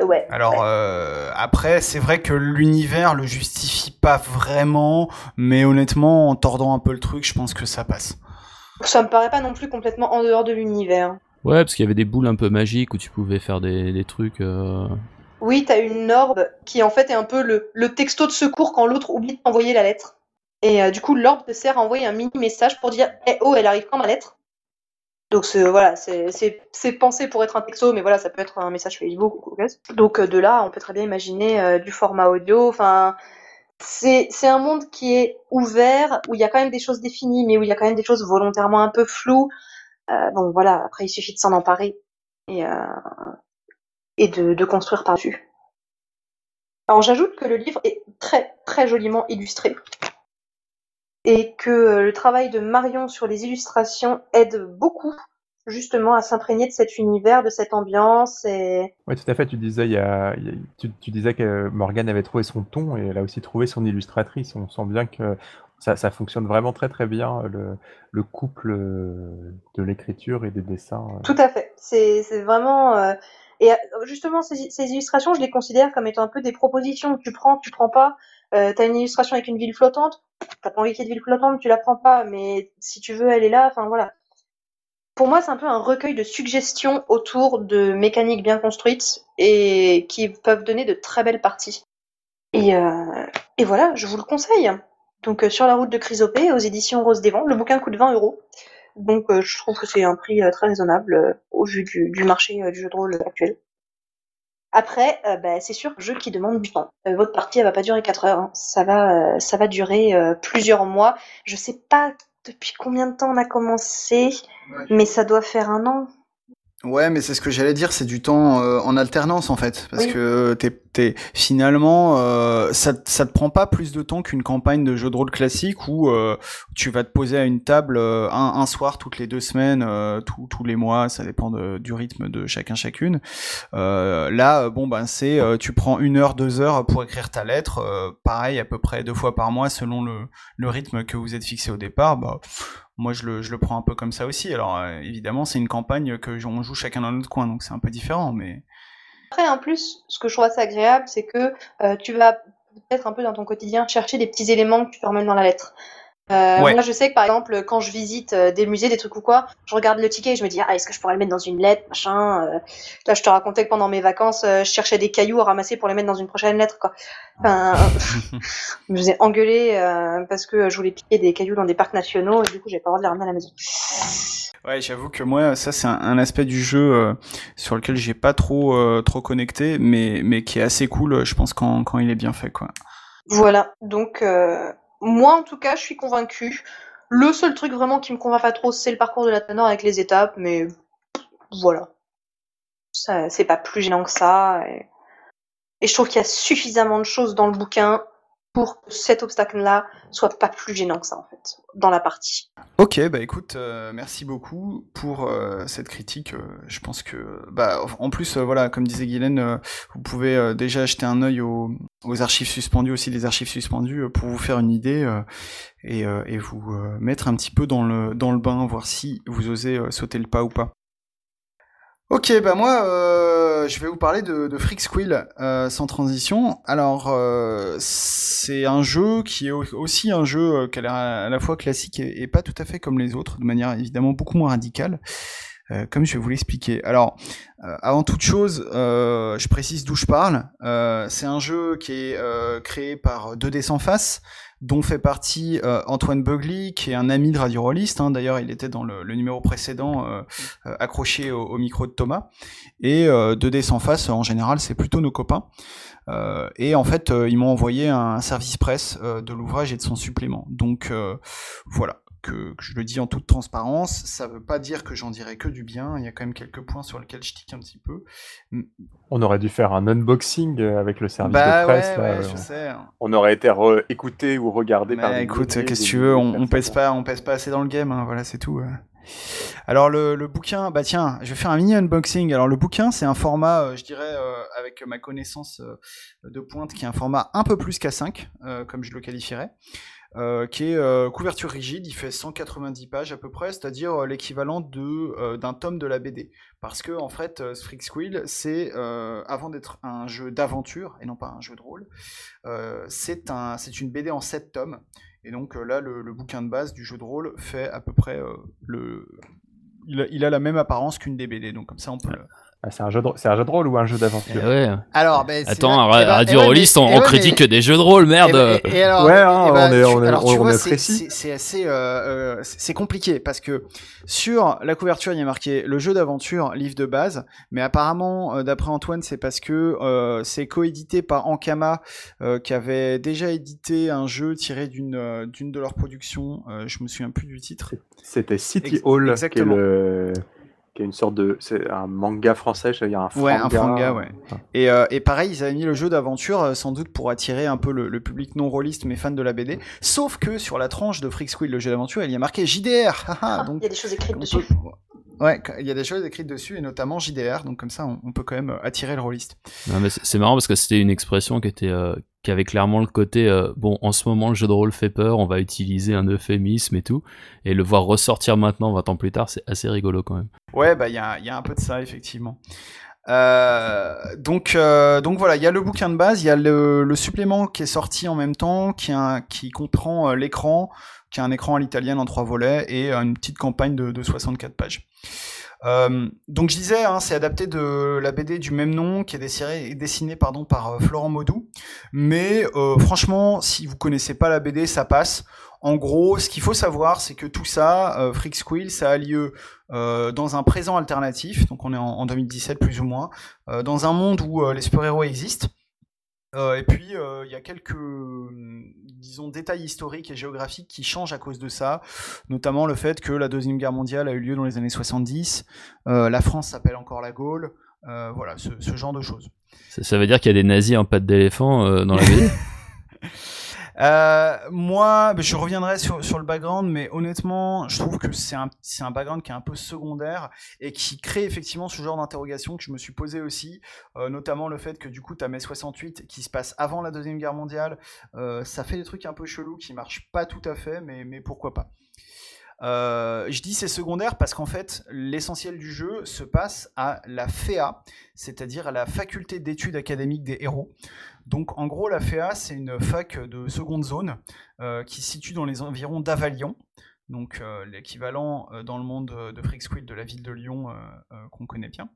Ouais. Alors euh, après, c'est vrai que l'univers le justifie pas vraiment, mais honnêtement, en tordant un peu le truc, je pense que ça passe. Ça me paraît pas non plus complètement en dehors de l'univers. Ouais, parce qu'il y avait des boules un peu magiques où tu pouvais faire des, des trucs. Euh... Oui, t'as une orbe qui en fait est un peu le, le texto de secours quand l'autre oublie d'envoyer la lettre. Et euh, du coup, l'orbe te sert à envoyer un mini message pour dire Eh oh, elle arrive quand ma lettre? Donc voilà, c'est pensé pour être un texto, mais voilà, ça peut être un message Facebook ou Donc euh, de là, on peut très bien imaginer euh, du format audio. Enfin, c'est un monde qui est ouvert, où il y a quand même des choses définies, mais où il y a quand même des choses volontairement un peu floues. Euh, donc voilà, après il suffit de s'en emparer et, et de, de construire par-dessus. Alors j'ajoute que le livre est très très joliment illustré et que euh, le travail de Marion sur les illustrations aide beaucoup justement à s'imprégner de cet univers, de cette ambiance. Et... Oui, tout à fait. Tu disais, il y a, tu, disais que Morgane avait trouvé son ton et elle a aussi trouvé son illustratrice. On sent bien que ça, ça fonctionne vraiment très très bien, le, le couple de l'écriture et des dessins. Euh. Tout à fait. C'est vraiment... Euh, et justement, ces, ces, illustrations, je les considère comme étant un peu des propositions. Tu prends, tu prends pas. Euh, t'as une illustration avec une ville flottante, t'as pas envie qu'il y ait de ville flottante, tu la prends pas, mais si tu veux, elle est là, enfin voilà. Pour moi, c'est un peu un recueil de suggestions autour de mécaniques bien construites et qui peuvent donner de très belles parties. Et, euh, voilà, je vous le conseille. Donc euh, sur la route de Chrysopée, aux éditions Rose des Vents, le bouquin coûte 20 euros. Donc je trouve que c'est un prix très raisonnable au vu du marché du jeu de rôle actuel. Après, euh, bah, c'est sûr, jeu qui demande du temps. Euh, votre partie, elle va pas durer 4 heures. Hein. Ça va, euh, ça va durer plusieurs mois. Je sais pas depuis combien de temps on a commencé, mais ça doit faire un an. Ouais, mais c'est ce que j'allais dire, c'est du temps en alternance en fait, parce que t'es finalement, euh, ça, ça te prend pas plus de temps qu'une campagne de jeu de rôle classique où euh, tu vas te poser à une table euh, un, soir toutes les deux semaines, tous les mois, ça dépend du rythme de chacun chacune. là, bon ben c'est, tu prends une heure, deux heures pour écrire ta lettre, pareil à peu près deux fois par mois selon le, le rythme que vous êtes fixé au départ. Bah, moi je le, je le prends un peu comme ça aussi. Alors évidemment c'est une campagne que on joue chacun dans notre coin, donc c'est un peu différent, mais après, en plus, ce que je trouve assez agréable, c'est que euh, tu vas peut-être un peu dans ton quotidien chercher des petits éléments que tu te remets dans la lettre. Euh, Moi, je sais que par exemple, quand je visite euh, des musées, des trucs ou quoi, je regarde le ticket et je me dis, ah, est-ce que je pourrais le mettre dans une lettre, machin. Euh. Là, je te racontais que pendant mes vacances, je cherchais des cailloux à ramasser pour les mettre dans une prochaine lettre, quoi. Enfin, (laughs) je me faisais engueuler parce que je voulais piquer des cailloux dans des parcs nationaux et du coup, j'ai pas le droit de les ramener à la maison. Ouais, j'avoue que moi, ça c'est un, aspect du jeu euh, sur lequel j'ai pas trop euh, trop connecté, mais mais qui est assez cool, je pense quand quand il est bien fait, quoi. Voilà, donc euh, moi en tout cas, je suis convaincu. Le seul truc vraiment qui me convainc pas trop, c'est le parcours de la tenor avec les étapes, mais voilà, c'est pas plus gênant que ça. Et je trouve qu'il y a suffisamment de choses dans le bouquin pour que cet obstacle-là soit pas plus gênant que ça en fait dans la partie. Ok, bah écoute, euh, merci beaucoup pour euh, cette critique. Euh, je pense que, bah, en plus, voilà, comme disait Guylaine, vous pouvez déjà jeter un œil aux, archives suspendues, aussi les archives suspendues, pour vous faire une idée et, et, vous mettre un petit peu dans le dans le bain, voir si vous osez sauter le pas ou pas. Ok, bah moi, euh, je vais vous parler de, de Freak Squill euh, sans transition. Alors, euh, c'est un jeu qui est aussi un jeu qui est à la fois classique et, pas tout à fait comme les autres, de manière évidemment beaucoup moins radicale. Comme je vais vous l'expliquer. Alors, avant toute chose, je précise d'où je parle. c'est un jeu qui est créé par 2D sans face, dont fait partie euh, Antoine Bugly, qui est un ami de Radio Rollist. Hein. D'ailleurs, il était dans le, numéro précédent, euh, euh, accroché au, micro de Thomas. Et 2D sans face, en général, c'est plutôt nos copains. et en fait, ils m'ont envoyé un service presse de l'ouvrage et de son supplément. Donc voilà que, je le dis en toute transparence, ça veut pas dire que j'en dirais que du bien, il y a quand même quelques points sur lesquels je tique un petit peu. On aurait dû faire un unboxing euh, avec le service bah de presse. Ouais, je sais. On aurait été écouté ou regardé par des Écoute, qu'est-ce que tu veux, on, pèse pas, on pèse pas assez dans le game, hein, voilà, c'est tout. Alors le, bouquin, bah tiens, je vais faire un mini unboxing. Alors le bouquin, c'est un format, euh, je dirais, euh, avec ma connaissance de pointe, qui est un format un peu plus qu'A5, comme je le qualifierais. Euh, qui est euh, couverture rigide, il fait 190 pages à peu près, c'est-à-dire euh, l'équivalent de d'un tome de la BD. Parce que en fait, Freak Squill, c'est avant d'être un jeu d'aventure et non pas un jeu de rôle, c'est un c'est une BD en 7 tomes. Et donc là, le, bouquin de base du jeu de rôle fait à peu près le il a, la même apparence qu'une des BD, donc comme ça on peut. Ah, c'est un, jeu de... c'est un jeu de rôle ou un jeu d'aventure eh ouais. Alors, ben, Attends, la... Radio eh ben, on, critique des jeux de rôle, merde et, alors, ouais, hein, on est, on est, alors, on est précis. C'est assez, euh, euh, c'est compliqué parce que sur la couverture, il y a marqué le jeu d'aventure, livre de base, mais apparemment, euh, d'après Antoine, c'est parce que euh, c'est coédité par Ankama, euh, qui avait déjà édité un jeu tiré d'une d'une de leurs productions. je me souviens plus du titre. C'était City Hall, Exactement. qui est le qui est une sorte de c'est un manga français il y a un franga. ouais un franga ouais et, euh, et pareil ils avaient mis le jeu d'aventure euh, sans doute pour attirer un peu le, public non rôliste mais fan de la BD sauf que sur la tranche de Freak Squill le jeu d'aventure il y a marqué JDR (laughs) ah, donc il y a des choses écrites dessus Ouais, il y a des choses écrites dessus et notamment JDR, donc comme ça on, peut quand même euh, attirer le rôliste. c'est marrant parce que c'était une expression qui était euh, qui avait clairement le côté euh, bon en ce moment le jeu de rôle fait peur, on va utiliser un euphémisme et tout, et le voir ressortir maintenant 20 ans plus tard, c'est assez rigolo quand même. Ouais, bah il y a, y a, un peu de ça effectivement. donc, donc voilà, il y a le bouquin de base, il y a le, supplément qui est sorti en même temps, qui, qui comprend l'écran, qui a un écran à l'italienne en trois volets et une petite campagne de, de 64 pages. Euh, donc je disais, hein, c'est adapté de la BD du même nom qui est dessinée, par euh, Florent Maudou. Mais euh, franchement, si vous connaissez pas la BD, ça passe. En gros, ce qu'il faut savoir, c'est que tout ça, euh, Freak Squill, ça a lieu dans un présent alternatif, donc on est en, en 2017 plus ou moins, dans un monde où les super-héros existent. Euh, et puis, euh, il y a quelques, hum, disons, détails historiques et géographiques qui changent à cause de ça, notamment le fait que la Deuxième Guerre mondiale a eu lieu dans les années 70, euh, la France s'appelle encore la Gaule, voilà, ce, genre de choses. Ça, veut dire qu'il y a des nazis en pattes d'éléphant dans la ville? (laughs) Euh, moi, bah, je reviendrai sur, le background, mais honnêtement, je trouve que c'est un, background qui est un peu secondaire et qui crée effectivement ce genre d'interrogation que je me suis posé aussi, euh, notamment le fait que du coup, tu as mai 68 qui se passe avant la Deuxième Guerre mondiale, euh, ça fait des trucs un peu chelous qui marchent pas tout à fait, mais, pourquoi pas. Je dis c'est secondaire parce qu'en fait, l'essentiel du jeu se passe à la FEA, c'est-à-dire à la faculté d'études académiques des héros. Donc en gros, la FEA, c'est une fac de seconde zone euh, qui se situe dans les environs d'Avalion, donc euh, l'équivalent dans le monde de Freak Squid de la ville de Lyon qu'on connaît bien.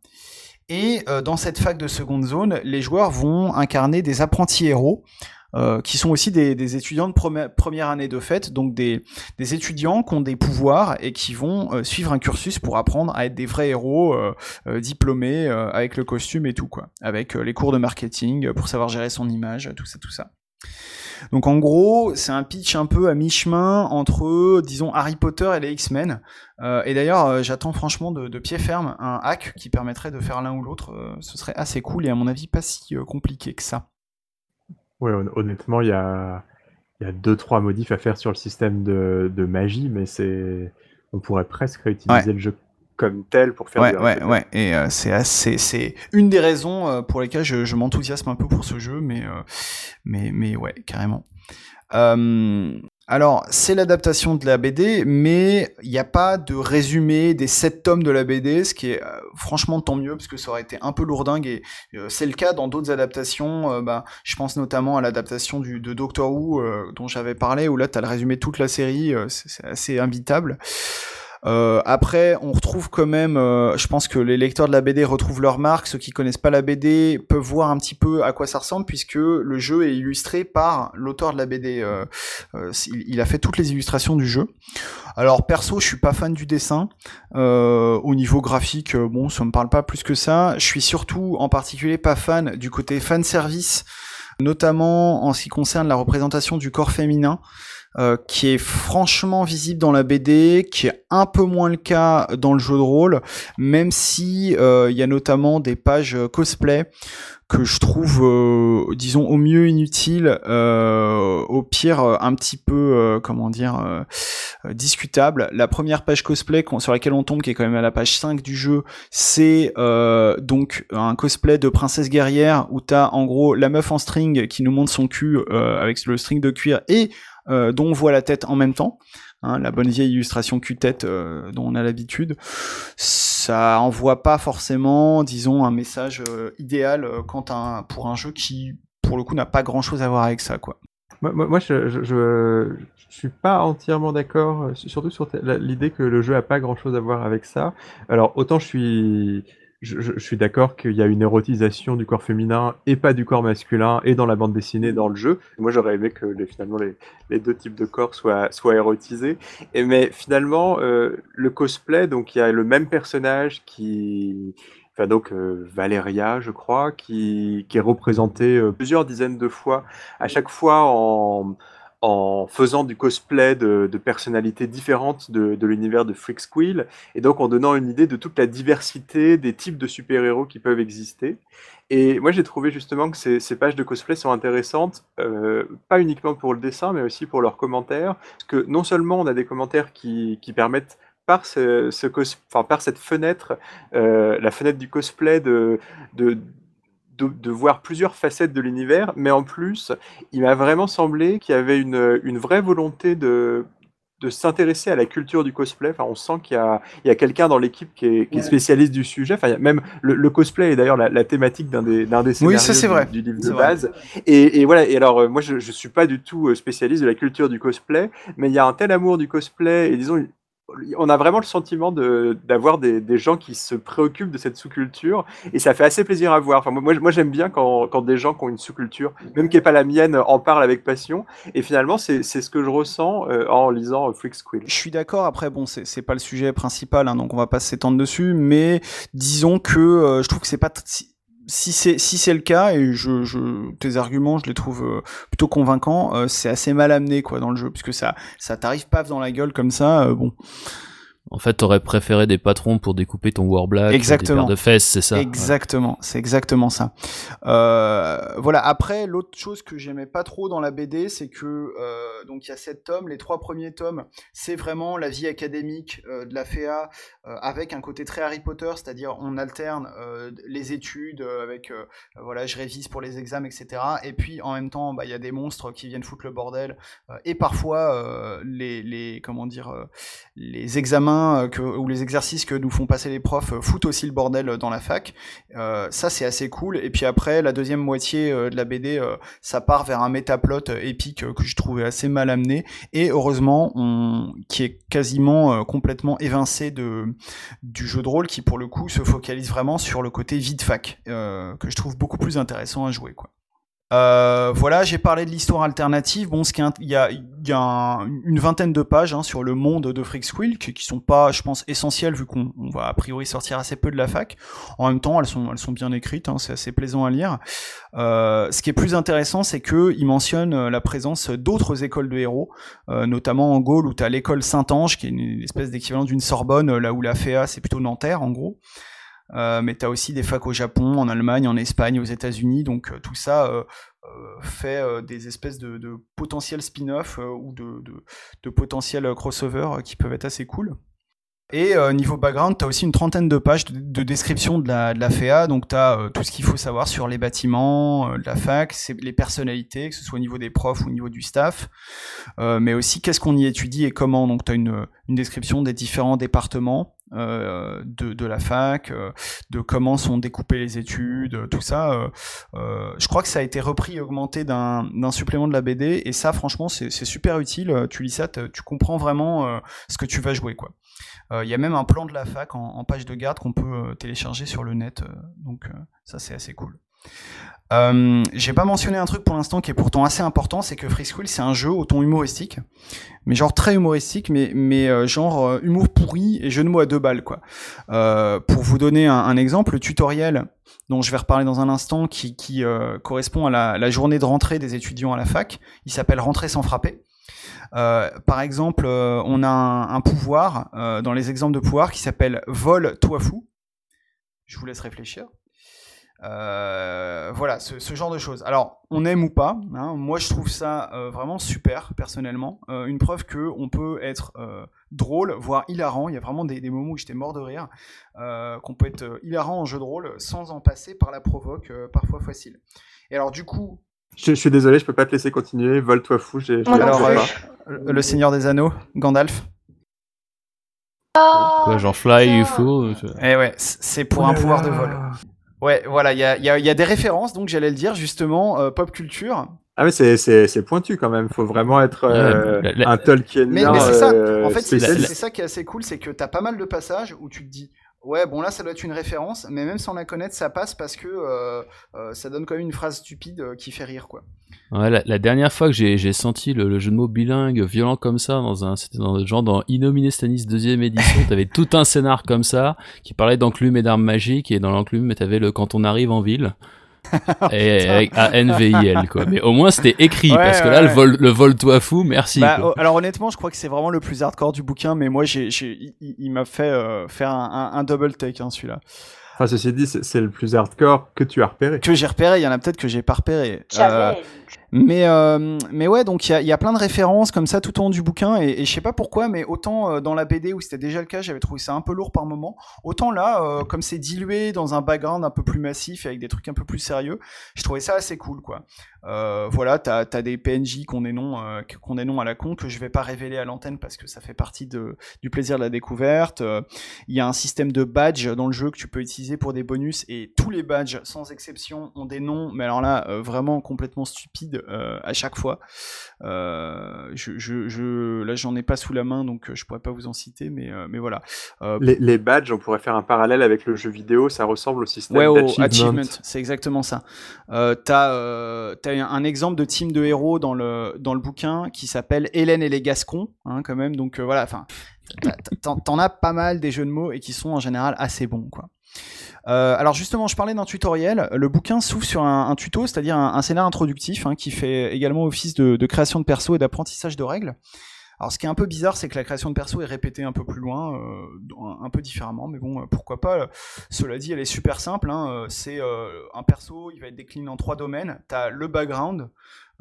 Et dans cette fac de seconde zone, les joueurs vont incarner des apprentis héros euh, qui sont aussi des, étudiants de première, année de fête, donc des, étudiants qui ont des pouvoirs et qui vont euh, suivre un cursus pour apprendre à être des vrais héros euh, diplômés avec le costume et tout quoi, avec les cours de marketing pour savoir gérer son image, tout ça, tout ça. Donc en gros, c'est un pitch un peu à mi-chemin entre, disons, Harry Potter et les X-Men. et d'ailleurs, j'attends franchement de, de, pied ferme un hack qui permettrait de faire l'un ou l'autre. ce serait assez cool et à mon avis pas si compliqué que ça. Ouais, honnêtement, il y a, il y a deux, trois modifs à faire sur le système de, de magie, mais c'est, on pourrait presque réutiliser le jeu comme tel pour faire ouais, ouais, ouais. Et euh, c'est assez, c'est une des raisons euh, pour lesquelles je, je m'enthousiasme un peu pour ce jeu, mais, euh, mais, mais ouais, carrément. Alors, c'est l'adaptation de la BD, mais il n'y a pas de résumé des sept tomes de la BD, ce qui est franchement tant mieux, parce que ça aurait été un peu lourdingue, et c'est le cas dans d'autres adaptations, bah, je pense notamment à l'adaptation de Doctor Who, dont j'avais parlé, où là, tu le résumé de toute la série, c'est assez invitable. Euh, après, on retrouve quand même, euh, je pense que les lecteurs de la BD retrouvent leur marque. Ceux qui connaissent pas la BD peuvent voir un petit peu à quoi ça ressemble, puisque le jeu est illustré par l'auteur de la BD. Euh, il, a fait toutes les illustrations du jeu. Alors perso, je suis pas fan du dessin. au niveau graphique, bon, ça me parle pas plus que ça. Je suis surtout, en particulier, pas fan du côté fan service, notamment en ce qui concerne la représentation du corps féminin. Euh, qui est franchement visible dans la BD, qui est un peu moins le cas dans le jeu de rôle, même si euh, il y a notamment des pages cosplay que je trouve, euh, disons, au mieux inutile, euh, au pire un petit peu, euh, comment dire, discutable. La première page cosplay sur laquelle on tombe, qui est quand même à la page 5 du jeu, c'est donc un cosplay de princesse guerrière où t'as en gros la meuf en string qui nous montre son cul avec le string de cuir et euh, dont on voit la tête en même temps. Hein, la bonne vieille illustration cul-tête euh, dont on a l'habitude, ça envoie pas forcément, disons, un message euh, idéal quand un, pour un jeu qui, pour le coup, n'a pas grand-chose à voir avec ça, quoi. Moi, moi je, je, je, suis pas entièrement d'accord, surtout sur l'idée que le jeu a pas grand-chose à voir avec ça. Alors, autant je suis je, suis d'accord qu'il y a une érotisation du corps féminin et pas du corps masculin, et dans la bande dessinée, dans le jeu. Moi, j'aurais aimé que finalement les, deux types de corps soient, soient érotisés. Et, mais finalement, euh, le cosplay, donc il y a le même personnage qui, enfin donc euh, Valéria, je crois, qui, est représenté euh, plusieurs dizaines de fois, à chaque fois en en faisant du cosplay de, personnalités différentes de, l'univers de Freak Squill, et donc en donnant une idée de toute la diversité des types de super-héros qui peuvent exister. Et moi j'ai trouvé justement que ces, pages de cosplay sont intéressantes, euh, pas uniquement pour le dessin, mais aussi pour leurs commentaires, parce que non seulement on a des commentaires qui, qui permettent par, ce, par cette fenêtre, euh, la fenêtre du cosplay, de, de, voir plusieurs facettes de l'univers, mais en plus, il m'a vraiment semblé qu'il y avait une, une vraie volonté de, de s'intéresser à la culture du cosplay. Enfin, on sent qu'il y a, il y a quelqu'un dans l'équipe qui est, qui est, spécialiste du sujet. Enfin, même le, cosplay est d'ailleurs la, la, thématique d'un des, d'un des scénarios oui, ça, vrai. Du, du, livre de base. Et, et, voilà. Et alors, euh, moi, je, je suis pas du tout euh, spécialiste de la culture du cosplay, mais il y a un tel amour du cosplay et disons on a vraiment le sentiment d'avoir des, des, gens qui se préoccupent de cette sous-culture et ça fait assez plaisir à voir. Enfin, moi, moi j'aime bien quand, quand, des gens qui ont une sous-culture, même qui n'est pas la mienne, en parlent avec passion. Et finalement, c'est ce que je ressens euh, en lisant Freak Squill. Je suis d'accord. Après, bon, c'est pas le sujet principal, hein, donc on va pas s'étendre dessus. Mais disons que euh, je trouve que c'est pas si c'est si c'est le cas et je, je tes arguments je les trouve euh, plutôt convaincants euh, c'est assez mal amené quoi dans le jeu puisque ça ça t'arrive paf dans la gueule comme ça euh, bon en fait, t'aurais préféré des patrons pour découper ton exactement. des paires de fesses, c'est ça Exactement, c'est exactement ça. Euh, voilà. Après, l'autre chose que j'aimais pas trop dans la BD, c'est que euh, donc il y a sept tomes. Les trois premiers tomes, c'est vraiment la vie académique euh, de la FEA avec un côté très Harry Potter, c'est-à-dire on alterne les études avec voilà, je révise pour les examens, etc. Et puis en même temps, bah, il y a des monstres qui viennent foutre le bordel et parfois les, les comment dire les examens euh, que, ou les exercices que nous font passer les profs euh, foutent aussi le bordel dans la fac. Euh, ça, c'est assez cool. Et puis après, la deuxième moitié de la BD, ça part vers un métaplot épique que je trouvais assez mal amené. Et heureusement, qui est quasiment complètement évincé du jeu de rôle, qui pour le coup se focalise vraiment sur le côté vide fac, que je trouve beaucoup plus intéressant à jouer. Euh, voilà, j'ai parlé de l'histoire alternative. Bon, ce qui il y a, y a une vingtaine de pages hein, sur le monde de Freak Squill qui, sont pas, je pense, essentielles vu qu'on va a priori sortir assez peu de la fac. En même temps, elles sont, elles sont bien écrites, hein, c'est assez plaisant à lire. Euh, ce qui est plus intéressant, c'est que il mentionne euh, la présence d'autres écoles de héros, euh, notamment en Gaule où tu as l'école Saint-Ange, qui est une espèce d'équivalent d'une Sorbonne, là où la FEA c'est plutôt Nanterre en gros. Euh, mais tu as aussi des facs au Japon, en Allemagne, en Espagne, aux États-Unis. Donc euh, tout ça, euh, fait des espèces de, potentiels spin-off ou de, potentiels crossover qui peuvent être assez cool. Et euh, niveau background, tu as aussi une trentaine de pages de, description de la, de la FEA, donc tu as euh, tout ce qu'il faut savoir sur les bâtiments euh, de la fac, les personnalités, que ce soit au niveau des profs ou au niveau du staff, mais aussi qu'est-ce qu'on y étudie et comment. Donc tu as une, une description des différents départements, euh, de, de, la fac, euh, de comment sont découpées les études, tout ça. Euh, je crois que ça a été repris et augmenté d'un supplément de la BD, et ça, franchement, c'est super utile. Tu lis ça, tu comprends vraiment ce que tu vas jouer, quoi. Il y a même un plan de la fac en, page de garde qu'on peut télécharger sur le net, donc ça c'est assez cool. Euh, j'ai pas mentionné un truc pour l'instant qui est pourtant assez important, c'est que Free School c'est un jeu au ton humoristique, mais genre très humoristique, mais euh, genre euh, humour pourri et jeu de mots à deux balles pour vous donner un, exemple, le tutoriel dont je vais reparler dans un instant, qui, correspond à la, la, journée de rentrée des étudiants à la fac, il s'appelle Rentrer sans frapper. Par exemple, on a un, pouvoir dans les exemples de pouvoir qui s'appelle Vol toi fou. Je vous laisse réfléchir. Euh, voilà, ce, genre de choses. Alors, on aime ou pas, hein, moi je trouve ça euh, vraiment super, personnellement. Euh, une preuve que on peut être drôle, voire hilarant. Il y a vraiment des, moments où j'étais mort de rire. qu'on peut être hilarant en jeu de rôle sans en passer par la provoque, parfois facile. Et alors, du coup. Je, suis désolé, je peux pas te laisser continuer. Vole-toi fou, j'ai. Alors, le Seigneur des Anneaux, Gandalf. Quoi, genre fly, UFO Eh ouais, c'est pour un pouvoir de vol. Ouais, voilà, il y a, y, a, y a, des références, donc j'allais le dire justement, euh, pop culture. Ah mais c'est pointu quand même, faut vraiment être euh, un Tolkien. Mais, mais c'est ça, euh, en fait c'est ça qui est assez cool, c'est que t'as pas mal de passages où tu te dis, Ouais, bon là ça doit être une référence, mais même sans la connaître, ça passe parce que euh, euh, ça donne quand même une phrase stupide euh, qui fait rire, quoi. Ouais, la, dernière fois que j'ai senti le, jeu de mots bilingue violent comme ça dans un, c'était dans genre dans Innominé Stanis deuxième édition, t'avais (laughs) tout un scénar comme ça qui parlait d'enclume et d'armes magiques et dans l'enclume t'avais le quand on arrive en ville. (laughs) et avec A-N-V-I-L, quoi. Mais au moins, c'était écrit, parce que là, le vol, le vol toi fou, merci. Bah, oh, alors, honnêtement, je crois que c'est vraiment le plus hardcore du bouquin, mais moi, j'ai, il, m'a fait euh, faire un, un, double take, hein, celui-là. Enfin, ceci dit, c'est le plus hardcore que tu as repéré. Que j'ai repéré, il y en a peut-être que j'ai pas repéré. Euh, mais, euh, mais ouais, donc il y a, plein de références comme ça tout au long du bouquin, et, je sais pas pourquoi, mais autant euh, dans la BD où c'était déjà le cas, j'avais trouvé ça un peu lourd par moment, autant là, euh, comme c'est dilué dans un background un peu plus massif et avec des trucs un peu plus sérieux, je trouvais ça assez cool, quoi. Voilà, t'as as des PNJ qu'on est non qu'on à la con que je vais pas révéler à l'antenne parce que ça fait partie du plaisir de la découverte. Il y a un système de badge dans le jeu que tu peux utiliser pour des bonus et tous les badges sans exception ont des noms, mais alors là vraiment complètement stupides euh, à chaque fois. Euh, je, je, là, j'en ai pas sous la main, donc euh, je pourrais pas vous en citer, mais, mais voilà. Les, badges, on pourrait faire un parallèle avec le jeu vidéo, ça ressemble au système ouais, c'est exactement ça. t'as as un exemple de team de héros dans le, dans le bouquin qui s'appelle Hélène et les Gascons, hein, quand même, donc voilà, enfin, t'en as pas mal des jeux de mots et qui sont en général assez bons, quoi. Euh, alors justement, je parlais d'un tutoriel. Le bouquin s'ouvre sur un, tuto, c'est-à-dire un, scénario introductif hein, qui fait également office de, création de perso et d'apprentissage de règles. Alors ce qui est un peu bizarre, c'est que la création de perso est répétée un peu plus loin, euh, un, peu différemment, mais bon, pourquoi pas. Cela dit, elle est super simple. Hein. C'est euh, un perso, il va être décliné en trois domaines. T'as le background,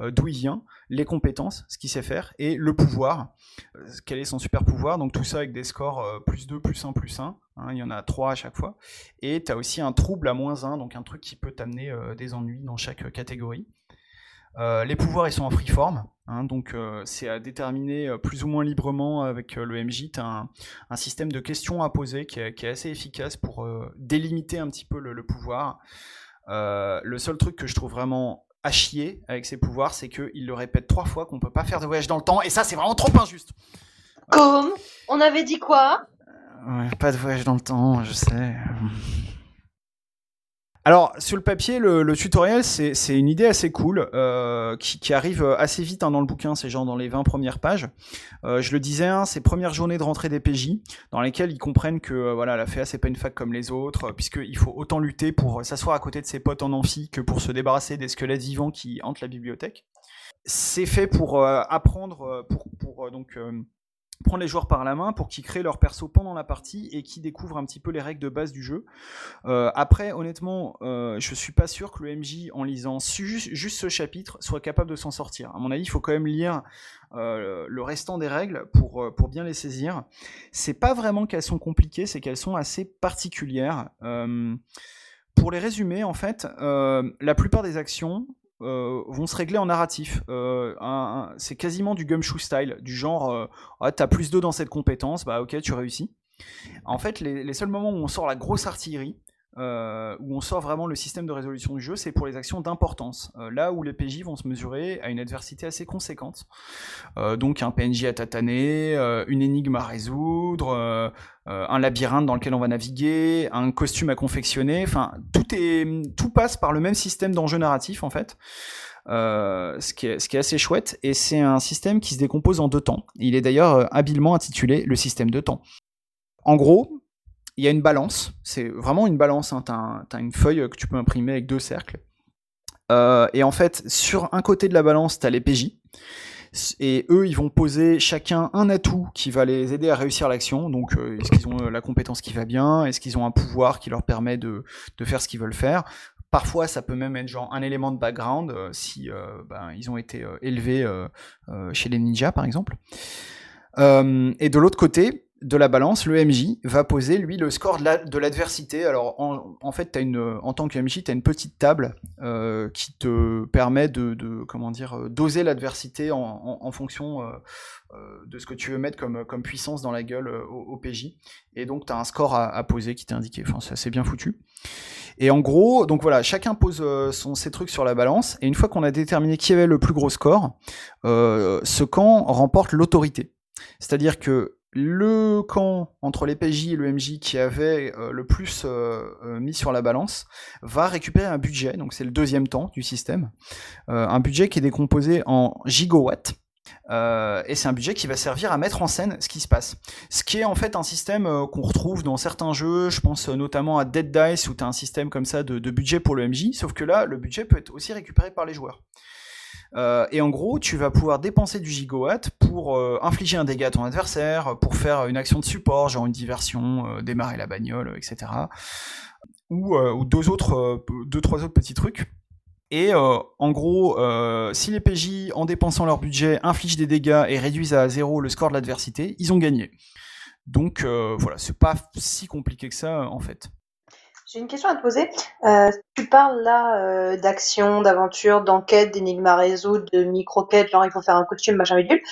euh, d'où il vient, les compétences, ce qu'il sait faire, et le pouvoir, euh, quel est son super pouvoir. Donc tout ça avec des scores euh, plus 2, plus 1, plus 1. Hein, il y en a 3 à chaque fois. Et tu as aussi un trouble à moins 1, donc un truc qui peut t'amener des ennuis dans chaque catégorie. les pouvoirs, ils sont en freeform, hein, donc c'est à déterminer plus ou moins librement avec le MJ. Tu as un, système de questions à poser qui est, assez efficace pour délimiter un petit peu le, pouvoir. le seul truc que je trouve vraiment à chier avec ses pouvoirs, c'est qu'il le répète trois fois qu'on peut pas faire de voyage dans le temps, et ça c'est vraiment trop injuste. Comme On avait dit quoi? Pas de voyage dans le temps, je sais. Alors, sur le papier, le, tutoriel, c'est une idée assez cool, euh, qui, arrive assez vite hein, dans le bouquin, c'est genre dans les 20 premières pages. Euh, je le disais, hein, premières journées de rentrée des PJ, dans lesquelles ils comprennent que euh, voilà, la FEA, c'est pas une fac comme les autres, puisqu'il faut autant lutter pour s'asseoir à côté de ses potes en amphi que pour se débarrasser des squelettes vivants qui hantent la bibliothèque. C'est fait pour apprendre, pour, pour donc prendre les joueurs par la main pour qu'ils créent leur perso pendant la partie et qu'ils découvrent un petit peu les règles de base du jeu. Euh, après, honnêtement, euh, je suis pas sûr que le MJ, en lisant juste, juste ce chapitre, soit capable de s'en sortir. À mon avis, il faut quand même lire euh, le restant des règles pour, euh, pour bien les saisir. C'est pas vraiment qu'elles sont compliquées, c'est qu'elles sont assez particulières. Pour les résumer, en fait, la plupart des actions euh, vont se régler en narratif. Euh, c'est quasiment du gumshoe style, du genre, euh, ah, t'as plus 2 dans cette compétence, bah ok, tu réussis. En fait, les seuls moments où on sort la grosse artillerie, euh, où on sort vraiment le système de résolution du jeu, c'est pour les actions d'importance. Euh, là où les PJ vont se mesurer à une adversité assez conséquente. Euh, donc un PNJ à tataner, une énigme à résoudre, un labyrinthe dans lequel on va naviguer, un costume à confectionner. Enfin, tout est, tout passe par le même système d'enjeu narratif en fait. Ce, qui est, assez chouette, et c'est un système qui se décompose en deux temps. Il est d'ailleurs habilement intitulé le système de temps. En gros, il y a une balance, c'est vraiment une balance, hein. as une feuille que tu peux imprimer avec deux cercles. Euh, et en fait, sur un côté de la balance, t'as les PJ, et eux, ils vont poser chacun un atout qui va les aider à réussir l'action. Donc, euh, est-ce qu'ils ont euh, la compétence qui va bien? Est-ce qu'ils ont un pouvoir qui leur permet de, faire ce qu'ils veulent faire? Parfois, ça peut même être genre un élément de background si ben, ils ont été élevés chez les ninjas, par exemple. Et de l'autre côté de la balance, le MJ va poser lui le score de la- de l'adversité. Alors en, fait, as une, en tant que MJ, tu as une petite table euh, qui te permet de, comment dire euh, doser l'adversité en, fonction euh, de ce que tu veux mettre comme, comme puissance dans la gueule au, PJ. Et donc tu as un score à, poser qui t'est indiqué. Enfin, c'est assez bien foutu. Et en gros, donc voilà, chacun pose ses trucs sur la balance. Et une fois qu'on a déterminé qui avait le plus gros score, ce camp remporte l'autorité. C'est-à-dire que le camp entre les PJ et le MJ qui avait euh, le plus euh, euh, mis sur la balance va récupérer un budget, donc c'est le deuxième temps du système, un budget qui est décomposé en gigawatts. Et c'est un budget qui va servir à mettre en scène ce qui se passe. Ce qui est en fait un système qu'on retrouve dans certains jeux, je pense notamment à Dead Dice où tu as un système comme ça de, de budget pour le MJ, sauf que là, le budget peut être aussi récupéré par les joueurs. Euh, et en gros, tu vas pouvoir dépenser du gigawatt pour euh, infliger un dégât à ton adversaire, pour faire une action de support, genre une diversion, euh, démarrer la bagnole, etc. Ou, euh, deux autres, euh, deux trois autres petits trucs. Et euh, en gros, euh, si les PJ, en dépensant leur budget, infligent des dégâts et réduisent à zéro le score de l'adversité, ils ont gagné. Donc euh, voilà, c'est pas si compliqué que ça en fait. J'ai une question à te poser. Euh, tu parles là euh, d'action, d'aventure, d'enquête, d'énigmes à résoudre, de micro-quêtes, genre il faut faire un costume, machin bidule.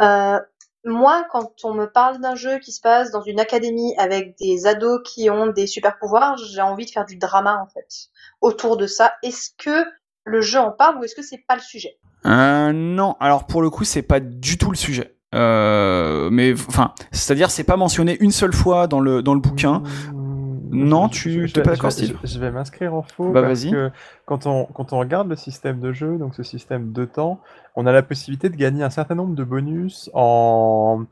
Euh, moi, quand on me parle d'un jeu qui se passe dans une académie avec des ados qui ont des super pouvoirs, j'ai envie de faire du drama en fait autour de ça. Est-ce que le jeu en parle ou est-ce que c'est pas le sujet? Euh, non, alors pour le coup, c'est pas du tout le sujet. Euh, mais enfin, c'est-à-dire, c'est pas mentionné une seule fois dans le dans le bouquin. Non, tu- je, t'es pas d'accord, Steve je vais m'inscrire en faux Bah, parce que quand on, quand on regarde le système de jeu, donc ce système de temps, on a la possibilité de gagner un certain nombre de bonus en,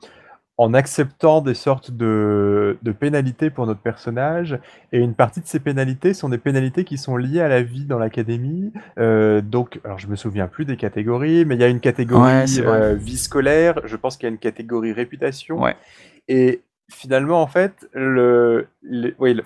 en acceptant des sortes de, de pénalités pour notre personnage. Et une partie de ces pénalités sont des pénalités qui sont liées à la vie dans l'académie. Euh, donc, alors je me souviens plus des catégories, mais il y a une catégorie Ouais, euh, vie scolaire, je pense qu'il y a une catégorie réputation. Ouais. Et finalement, en fait, le, oui,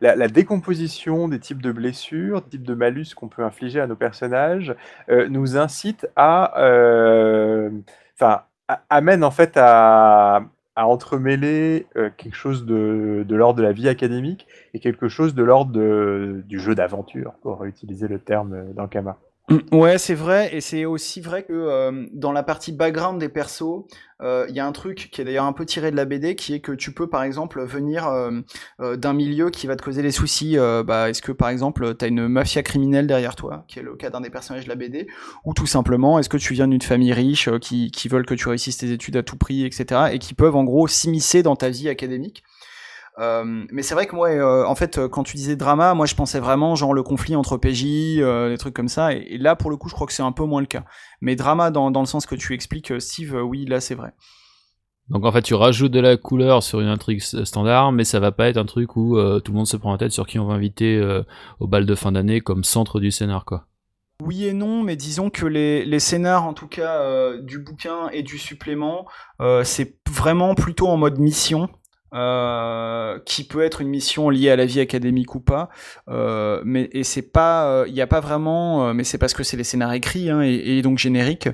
la, décomposition des types de blessures, des types de malus qu'on peut infliger à nos personnages, euh, nous incite à, euh, enfin, amène en fait à, entremêler euh, quelque chose de, de l'ordre de la vie académique et quelque chose de l'ordre du jeu d'aventure, pour utiliser le terme d'Ankama. Mm, Ouais, c'est vrai, et c'est aussi vrai que euh, dans la partie background des persos, euh, il y a un truc qui est d'ailleurs un peu tiré de la BD, qui est que tu peux par exemple venir euh, d'un milieu qui va te causer des soucis. bah, est-ce que par exemple t'as une mafia criminelle derrière toi, qui est le cas d'un des personnages de la BD, ou tout simplement est-ce que tu viens d'une famille riche qui, qui veulent que tu réussisses tes études à tout prix, etc., et qui peuvent en gros s'immiscer dans ta vie académique. Euh, mais c'est vrai que moi, euh, en fait, euh, quand tu disais drama, moi je pensais vraiment genre le conflit entre PJ, euh, des trucs comme ça. Et, et là, pour le coup, je crois que c'est un peu moins le cas. Mais drama dans, dans le sens que tu expliques, Steve, oui, là c'est vrai. Donc en fait, tu rajoutes de la couleur sur une intrigue standard, mais ça va pas être un truc où tout le monde se prend la tête sur qui on va inviter au bal de fin d'année comme centre du scénar, quoi. Oui et non, mais disons que les, les scénars, en tout cas euh, du bouquin et du supplément, euh, c'est vraiment plutôt en mode mission. Euh, qui peut être une mission liée à la vie académique ou pas, euh, mais et c'est pas, il n'y a pas vraiment, mais c'est parce que c'est les scénars écrits hein, et, et, donc génériques,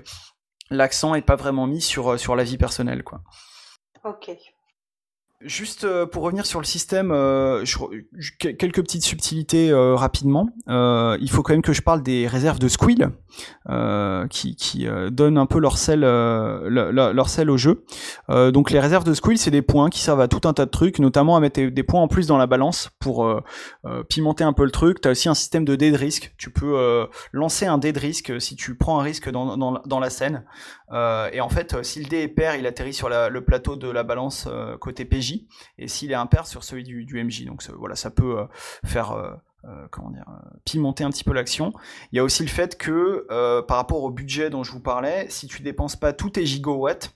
l'accent est pas vraiment mis sur sur la vie personnelle quoi. Ok. Juste euh, pour revenir sur le système, euh, quelques petites subtilités euh, rapidement. il faut quand même que je parle des réserves de Squill, qui, donnent un peu leur sel, leur, sel au jeu. donc les réserves de Squill, c'est des points qui servent à tout un tas de trucs, notamment à mettre des points en plus dans la balance pour pimenter un peu le truc. Tu aussi un système de dé de risque. Tu peux lancer un dé de risque si tu prends un risque dans, dans la scène. Et en fait, si le dé est pair, il atterrit sur le plateau de la balance côté PJ et s'il est impair sur celui du, MJ. Donc voilà, ça peut euh, faire euh, euh, comment dire, pimenter un petit peu l'action. Il y a aussi le fait que par rapport au budget dont je vous parlais, si tu dépenses pas tous tes gigawatts,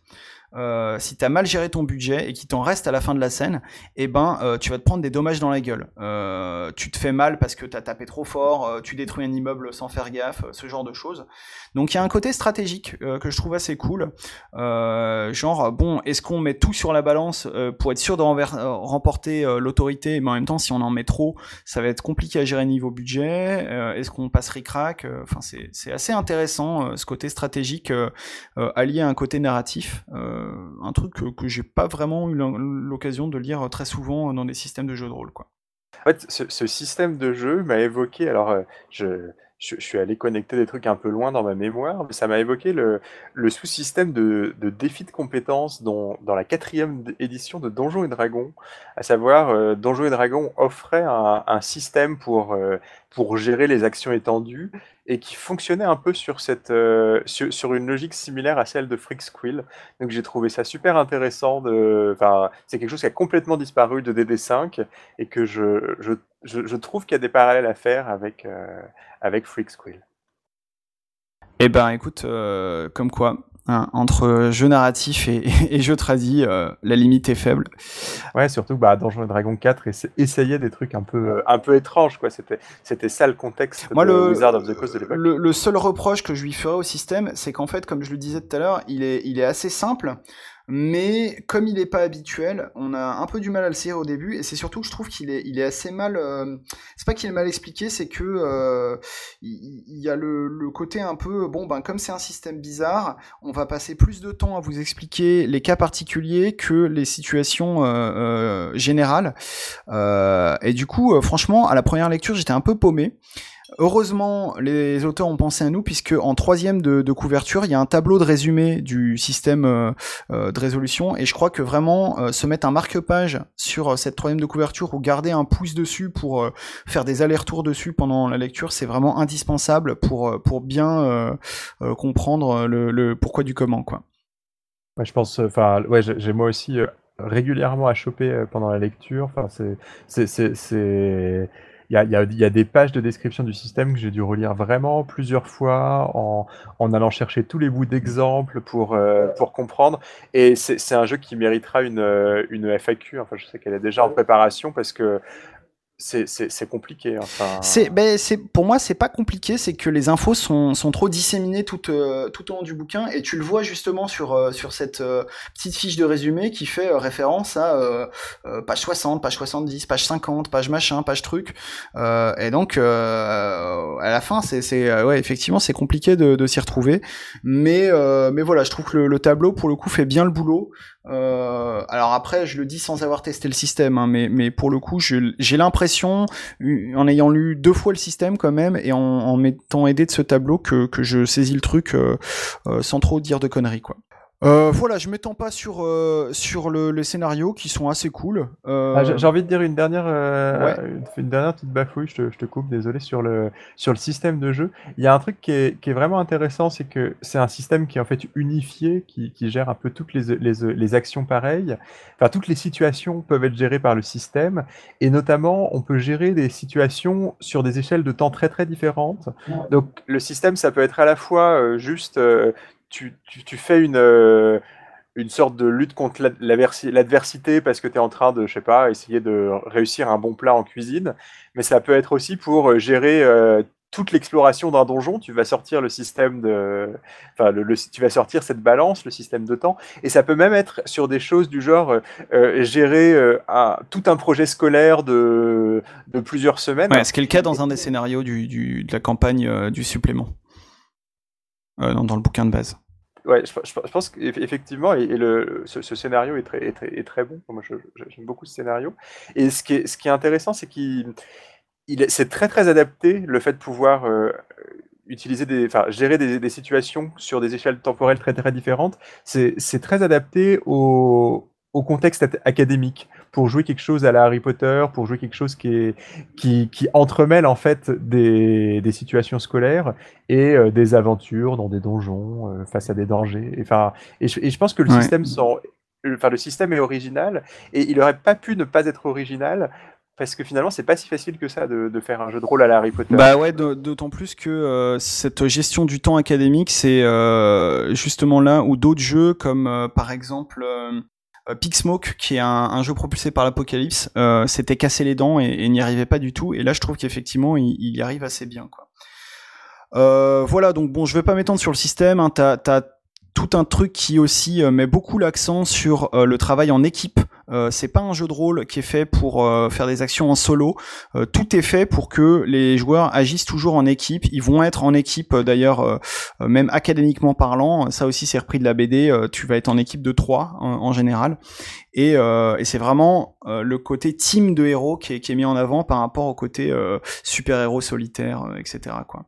euh, si t'as mal géré ton budget et qu'il t'en reste à la fin de la scène, eh ben euh, tu vas te prendre des dommages dans la gueule. Euh, tu te fais mal parce que t'as tapé trop fort, euh, tu détruis un immeuble sans faire gaffe, ce genre de choses. Donc il y a un côté stratégique que je trouve assez cool. genre bon, est-ce qu'on met tout sur la balance pour être sûr de remporter l'autorité, mais en même temps si on en met trop, ça va être compliqué à gérer niveau budget. est-ce qu'on passe ric-rac Enfin c'est assez intéressant ce côté stratégique allié à un côté narratif. Un truc que, j'ai pas vraiment eu l'occasion de lire très souvent dans des systèmes de jeux de rôle. Quoi. En fait, ce, système de jeu m'a évoqué, alors euh, je, je, suis allé connecter des trucs un peu loin dans ma mémoire, mais ça m'a évoqué le, le sous-système de, de défi de compétences dans, dans la quatrième édition de Donjons et Dragons, à savoir euh, Donjons et Dragons offrait un, un système pour, euh, pour gérer les actions étendues et qui fonctionnait un peu sur, cette, euh, sur, une logique similaire à celle de Freak Squill. Donc j'ai trouvé ça super intéressant. C'est quelque chose qui a complètement disparu de DD5 et que je, je, je, je trouve qu'il y a des parallèles à faire avec, euh, avec Freak Squill. Eh ben écoute, euh, comme quoi, hein, entre jeu narratif et, (laughs) et jeu tradi, euh, la limite est faible. Ouais, surtout bah, Donjons et Dragons 4 essayait des trucs un peu, un peu étranges, quoi. C'était, c'était ça le contexte Moi, de le, Wizard of the Coast de l'époque. Le, le, seul reproche que je lui ferais au système, c'est qu'en fait, comme je le disais tout à l'heure, il est, il est assez simple mais comme il n'est pas habituel, on a un peu du mal à le saisir au début, et c'est surtout que je trouve qu'il est, assez mal. Euh, c'est pas qu'il est mal expliqué, c'est que euh, il, y a le, côté un peu bon, ben comme c'est un système bizarre, on va passer plus de temps à vous expliquer les cas particuliers que les situations euh, euh générales. Et du coup, franchement, à la première lecture, j'étais un peu paumé. Heureusement, les auteurs ont pensé à nous puisque en troisième de, couverture, il y a un tableau de résumé du système euh, euh de résolution et je crois que vraiment euh, se mettre un marque-page sur cette troisième de couverture ou garder un pouce dessus pour faire des allers-retours dessus pendant la lecture, c'est vraiment indispensable pour pour bien comprendre le, pourquoi du comment je pense, enfin, ouais, j'ai moi aussi régulièrement à choper pendant la lecture. Enfin, c'est il y a, y, a, y a, des pages de description du système que j'ai dû relire vraiment plusieurs fois en, en allant chercher tous les bouts d'exemples pour, euh, pour comprendre. Et c'est un jeu qui méritera une, une FAQ. Enfin, je sais qu'elle est déjà en préparation parce que c'est compliqué. Enfin... C'est, ben, pour moi, c'est pas compliqué, c'est que les infos sont, sont trop disséminées tout, euh, tout au long du bouquin, et tu le vois justement sur, euh, sur cette euh, petite fiche de résumé qui fait référence à page 60, page 70, page 50, page machin, page truc. et donc, à la fin, c'est ouais, effectivement, c'est compliqué de, de s'y retrouver, mais, mais voilà, je trouve que le, le, tableau, pour le coup, fait bien le boulot. Euh, alors après, je le dis sans avoir testé le système, hein, mais, mais pour le coup, j'ai l'impression, en ayant lu deux fois le système quand même, et en, m'étant aidé de ce tableau, que, que je saisis le truc euh, euh, sans trop dire de conneries, quoi. Euh, voilà, je m'étends pas sur euh, sur le, les scénarios qui sont assez cool. Euh... Ah, J'ai envie de dire une dernière euh, ouais. une, dernière petite bafouille. Je te, je te, coupe, désolé sur le sur le système de jeu. Il y a un truc qui est, qui est vraiment intéressant, c'est que c'est un système qui est en fait unifié, qui, qui gère un peu toutes les, les, les actions pareilles. Enfin, toutes les situations peuvent être gérées par le système, et notamment on peut gérer des situations sur des échelles de temps très très différentes. Donc le système, ça peut être à la fois euh, juste tu, tu, fais une, euh, une sorte de lutte contre l'adversité parce que tu es en train de, je sais pas, essayer de réussir un bon plat en cuisine, mais ça peut être aussi pour euh, gérer euh, toute l'exploration d'un donjon, tu vas sortir le système de, enfin, le, tu vas sortir cette balance, le système de temps, et ça peut même être sur des choses du genre gérer tout un projet scolaire de, de plusieurs semaines. Ouais, ce qui est le cas dans un des scénarios du, du de la campagne du supplément, dans, dans, le bouquin de base. Ouais, je, pense qu'effectivement, et, le, ce, scénario est très, est très, est très bon. Moi, j'aime beaucoup ce scénario. Et ce qui est, ce qui est intéressant, c'est qu'il c'est très très adapté le fait de pouvoir euh, utiliser des, enfin, gérer des, situations sur des échelles temporelles très très différentes. C'est très adapté au, au, contexte académique pour jouer quelque chose à la Harry Potter, pour jouer quelque chose qui, est, qui, qui entremêle en fait des, des situations scolaires et euh, des aventures dans des donjons euh, face à des dangers. Enfin, et, je, et je pense que le système sont, enfin, le système est original et il n'aurait pas pu ne pas être original parce que finalement c'est pas si facile que ça de, de, faire un jeu de rôle à la Harry Potter. Bah ouais, d'autant plus que euh, cette gestion du temps académique, c'est euh, justement là où d'autres jeux comme euh, par exemple Smoke, qui est un, jeu propulsé par l'Apocalypse, s'était cassé les dents et, n'y arrivait pas du tout. Et là, je trouve qu'effectivement, il, y arrive assez bien. Quoi. voilà, donc bon, je vais pas m'étendre sur le système. Hein, T'as tout un truc qui aussi met beaucoup l'accent sur le travail en équipe. Euh, c'est pas un jeu de rôle qui est fait pour euh, faire des actions en solo. Euh, tout est fait pour que les joueurs agissent toujours en équipe. Ils vont être en équipe d'ailleurs, même académiquement parlant. Ça aussi c'est repris de la BD. tu vas être en équipe de trois en, général. Et, et c'est vraiment le côté team de héros qui est, qui est, mis en avant par rapport au côté super héros solitaire, etc. Quoi.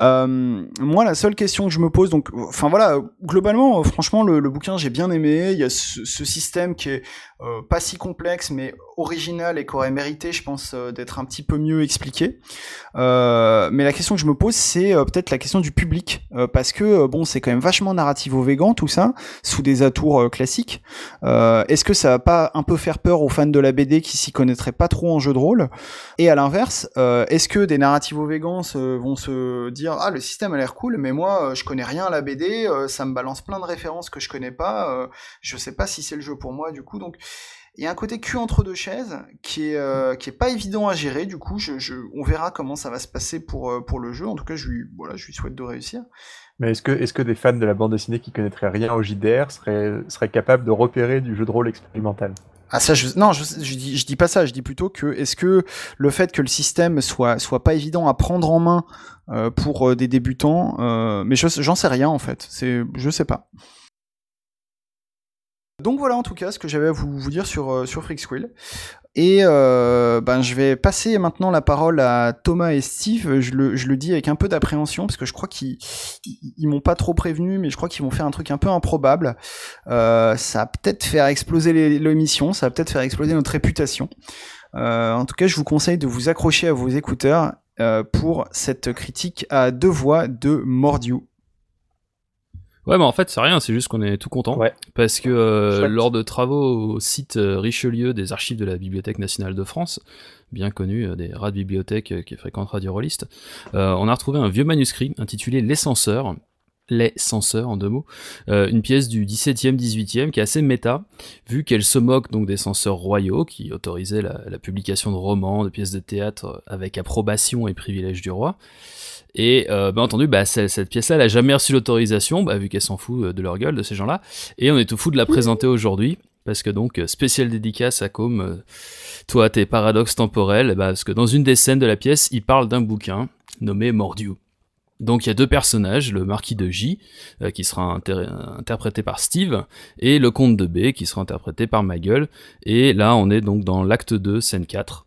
Euh, moi, la seule question que je me pose, donc, enfin voilà, globalement, franchement, le, bouquin j'ai bien aimé. Il y a ce système qui est euh, pas si complexe, mais original et qui aurait mérité, je pense, euh, d'être un petit peu mieux expliqué. Euh, mais la question que je me pose, c'est peut-être la question du public, parce que bon, c'est quand même vachement narratif au végan tout ça, sous des atours classiques. Est-ce que ça va pas un peu faire peur aux fans de la BD qui s'y connaîtraient pas trop en jeu de rôle? Et à l'inverse, est-ce que des vegans vont se dire ah le système a l'air cool, mais moi je connais rien à la BD, ça me balance plein de références que je connais pas, je sais pas si c'est le jeu pour moi du coup, donc il y a un côté cul entre deux chaises qui est euh, qui est pas évident à gérer. Du coup, je, je, on verra comment ça va se passer pour euh, pour le jeu. En tout cas, je lui voilà, je lui souhaite de réussir. Mais est-ce que est-ce que des fans de la bande dessinée qui connaîtraient rien au JDR seraient seraient capables de repérer du jeu de rôle expérimental? Ah ça je, non je, je, dis je dis pas ça je dis plutôt que est-ce que le fait que le système soit soit pas évident à prendre en main euh, pour des débutants euh, mais j'en sais rien en fait c'est je sais pas donc voilà en tout cas ce que j'avais à vous, dire sur, euh, sur Freaksquill. Et euh, ben, je vais passer maintenant la parole à Thomas et Steve. Je le, dis avec un peu d'appréhension parce que je crois qu'ils ils, m'ont pas trop prévenu, mais je crois qu'ils vont faire un truc un peu improbable. Euh, ça va peut-être faire exploser l'émission, ça va peut-être faire exploser notre réputation. En tout cas, je vous conseille de vous accrocher à vos écouteurs pour cette critique à deux voix de Mordiu. Ouais, mais en fait, c'est rien, c'est juste qu'on est tout content. Parce que euh, lors de travaux au site euh, Richelieu des archives de la Bibliothèque nationale de France, bien connu euh, des rats de bibliothèque qui fréquentent Radio Rolliste, on a retrouvé un vieux manuscrit intitulé Les censeurs. Les censeurs en deux mots, une pièce du 17e, 18e qui est assez méta, vu qu'elle se moque donc des censeurs royaux qui autorisaient la, publication de romans, de pièces de théâtre avec approbation et privilège du roi. Et euh, bien entendu, bah, cette, pièce-là, elle a jamais reçu l'autorisation, bah, vu qu'elle s'en fout euh, de leur gueule, de ces gens-là. Et on est tout fou de la présenter aujourd'hui, parce que donc, euh, spécial dédicace à Com, toi, tes paradoxes temporels, bah, parce que dans une des scènes de la pièce, il parle d'un bouquin nommé Mordiu. Donc il y a deux personnages, le marquis de J, qui sera interprété par Steve, et le comte de B, qui sera interprété par ma gueule. Et là, on est donc dans l'acte 2, scène 4.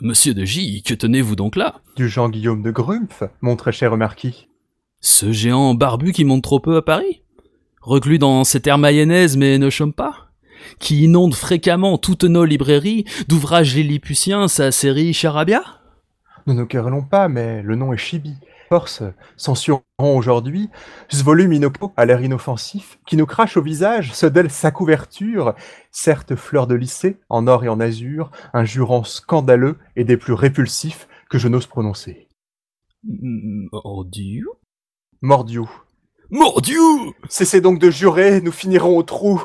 Monsieur de J, que tenez-vous donc là? Du Jean-Guillaume de Grumpf, mon très cher marquis. Ce géant barbu qui monte trop peu à Paris? Reclus dans ses terres mayonnaises mais ne chôme pas? Qui inonde fréquemment toutes nos librairies d'ouvrages lilliputiens sa série Charabia? Nous ne querellons pas, mais le nom est Chibi, Force censureront aujourd'hui ce volume inopo à l'air inoffensif qui nous crache au visage ce d'elle sa couverture, certes fleur de lycée, en or et en azur, un jurant scandaleux et des plus répulsifs que je n'ose prononcer. Mordieu? Mordiou. Mordieu Cessez donc de jurer, nous finirons au trou.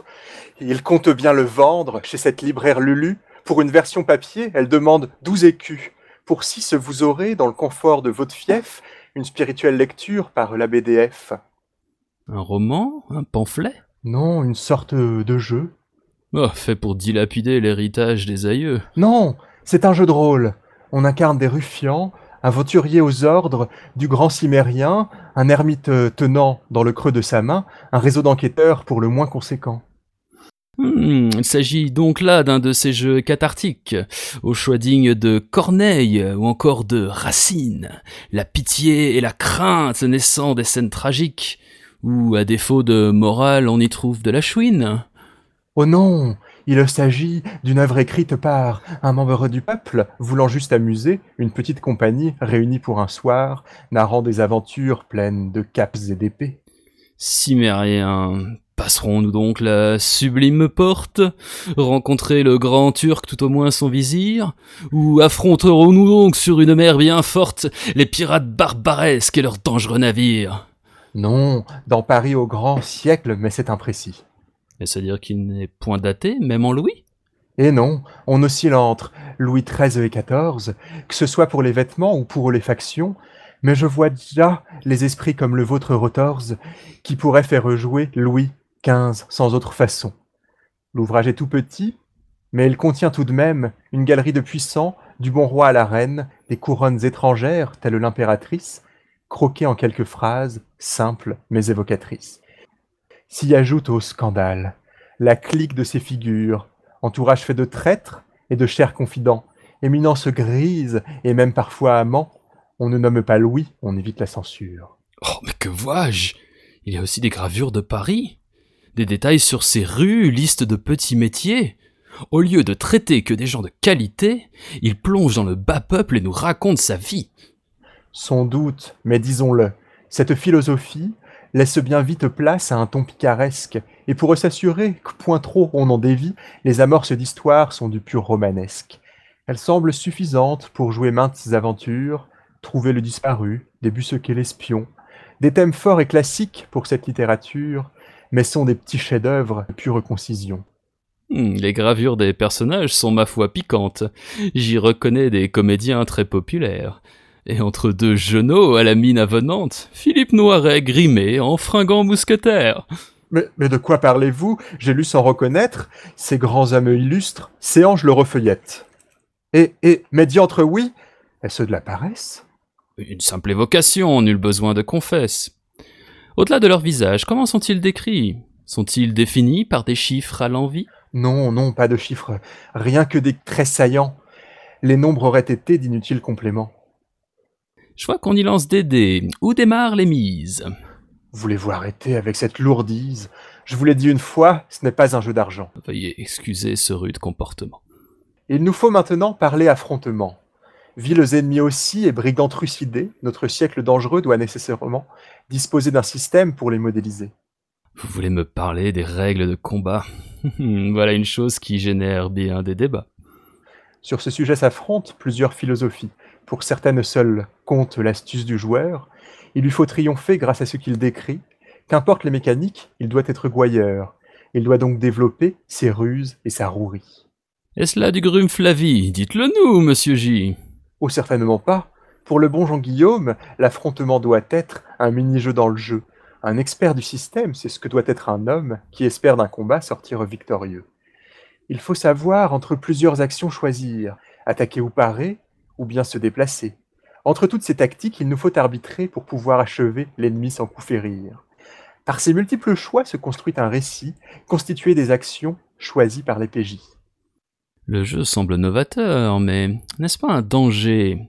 Il compte bien le vendre chez cette libraire Lulu. Pour une version papier, elle demande 12 écus. Pour six, vous aurez, dans le confort de votre fief, une spirituelle lecture par la BDF. Un roman? Un pamphlet? Non, une sorte de jeu. Oh, fait pour dilapider l'héritage des aïeux. Non, c'est un jeu de rôle. On incarne des ruffians, aventuriers aux ordres du grand cimérien, un ermite tenant dans le creux de sa main un réseau d'enquêteurs pour le moins conséquent. Hmm, il s'agit donc là d'un de ces jeux cathartiques, au choix digne de Corneille ou encore de Racine, la pitié et la crainte naissant des scènes tragiques, ou à défaut de morale on y trouve de la chouine. Oh non, il s'agit d'une œuvre écrite par un membre du peuple, voulant juste amuser une petite compagnie réunie pour un soir, narrant des aventures pleines de capes et d'épées. Cimérien, Passerons-nous donc la sublime porte Rencontrer le grand turc tout au moins son vizir Ou affronterons-nous donc sur une mer bien forte les pirates barbaresques et leurs dangereux navires? Non, dans Paris au grand siècle, mais c'est imprécis. Est-ce à dire qu'il n'est point daté, même en Louis? Et non, on oscille entre Louis XIII et XIV, que ce soit pour les vêtements ou pour les factions, mais je vois déjà les esprits comme le vôtre Rotorz, qui pourraient faire jouer Louis 15 sans autre façon. L'ouvrage est tout petit, mais il contient tout de même une galerie de puissants, du bon roi à la reine, des couronnes étrangères, telles l'impératrice, croquées en quelques phrases, simples mais évocatrices. S'y ajoute au scandale la clique de ces figures, entourage fait de traîtres et de chers confidents, éminence grise et même parfois amants. On ne nomme pas Louis, on évite la censure. Oh, mais que vois-je? Il y a aussi des gravures de Paris des détails sur ses rues, liste de petits métiers. Au lieu de traiter que des gens de qualité, il plonge dans le bas peuple et nous raconte sa vie. Sans doute, mais disons-le, cette philosophie laisse bien vite place à un ton picaresque, et pour s'assurer que point trop on en dévie, les amorces d'histoire sont du pur romanesque. Elles semblent suffisantes pour jouer maintes aventures, trouver le disparu, débusquer l'espion, des thèmes forts et classiques pour cette littérature, mais sont des petits chefs-d'œuvre de pure concision. Hmm, les gravures des personnages sont ma foi piquantes. J'y reconnais des comédiens très populaires. Et entre deux genoux à la mine avenante, Philippe Noiret grimé en fringant mousquetaire. Mais, mais de quoi parlez-vous? J'ai lu sans reconnaître ces grands hommes illustres, ces anges le refeuillette. Et, et, médiantre oui, est-ce de la paresse? Une simple évocation, nul besoin de confesse. Au-delà de leur visage, comment sont-ils décrits? Sont-ils définis par des chiffres à l'envie? Non, non, pas de chiffres, rien que des traits saillants. Les nombres auraient été d'inutiles compléments. Je vois qu'on y lance des dés. Où démarrent les mises? Voulez-vous arrêter avec cette lourdise? Je vous l'ai dit une fois, ce n'est pas un jeu d'argent. Veuillez excuser ce rude comportement. Il nous faut maintenant parler affrontement. Villes ennemis aussi et brigands trucidés, notre siècle dangereux doit nécessairement disposer d'un système pour les modéliser. Vous voulez me parler des règles de combat? (laughs) Voilà une chose qui génère bien des débats. Sur ce sujet s'affrontent plusieurs philosophies. Pour certaines seules compte l'astuce du joueur. Il lui faut triompher grâce à ce qu'il décrit. Qu'importe les mécaniques, il doit être gouailleur. Il doit donc développer ses ruses et sa rouerie. Est-ce là du grume Flavie? Dites-le nous, monsieur J. Oh, certainement pas. Pour le bon Jean-Guillaume, l'affrontement doit être un mini-jeu dans le jeu. Un expert du système, c'est ce que doit être un homme qui espère d'un combat sortir victorieux. Il faut savoir entre plusieurs actions choisir, attaquer ou parer, ou bien se déplacer. Entre toutes ces tactiques, il nous faut arbitrer pour pouvoir achever l'ennemi sans coup férir. Par ces multiples choix se construit un récit, constitué des actions choisies par les PJ. Le jeu semble novateur, mais n'est-ce pas un danger?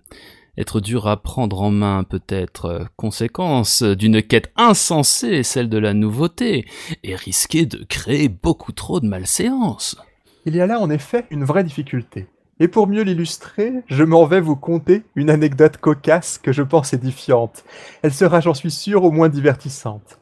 Être dur à prendre en main peut-être conséquence d'une quête insensée, celle de la nouveauté, et risquer de créer beaucoup trop de malséances. Il y a là en effet une vraie difficulté. Et pour mieux l'illustrer, je m'en vais vous conter une anecdote cocasse que je pense édifiante. Elle sera, j'en suis sûr, au moins divertissante.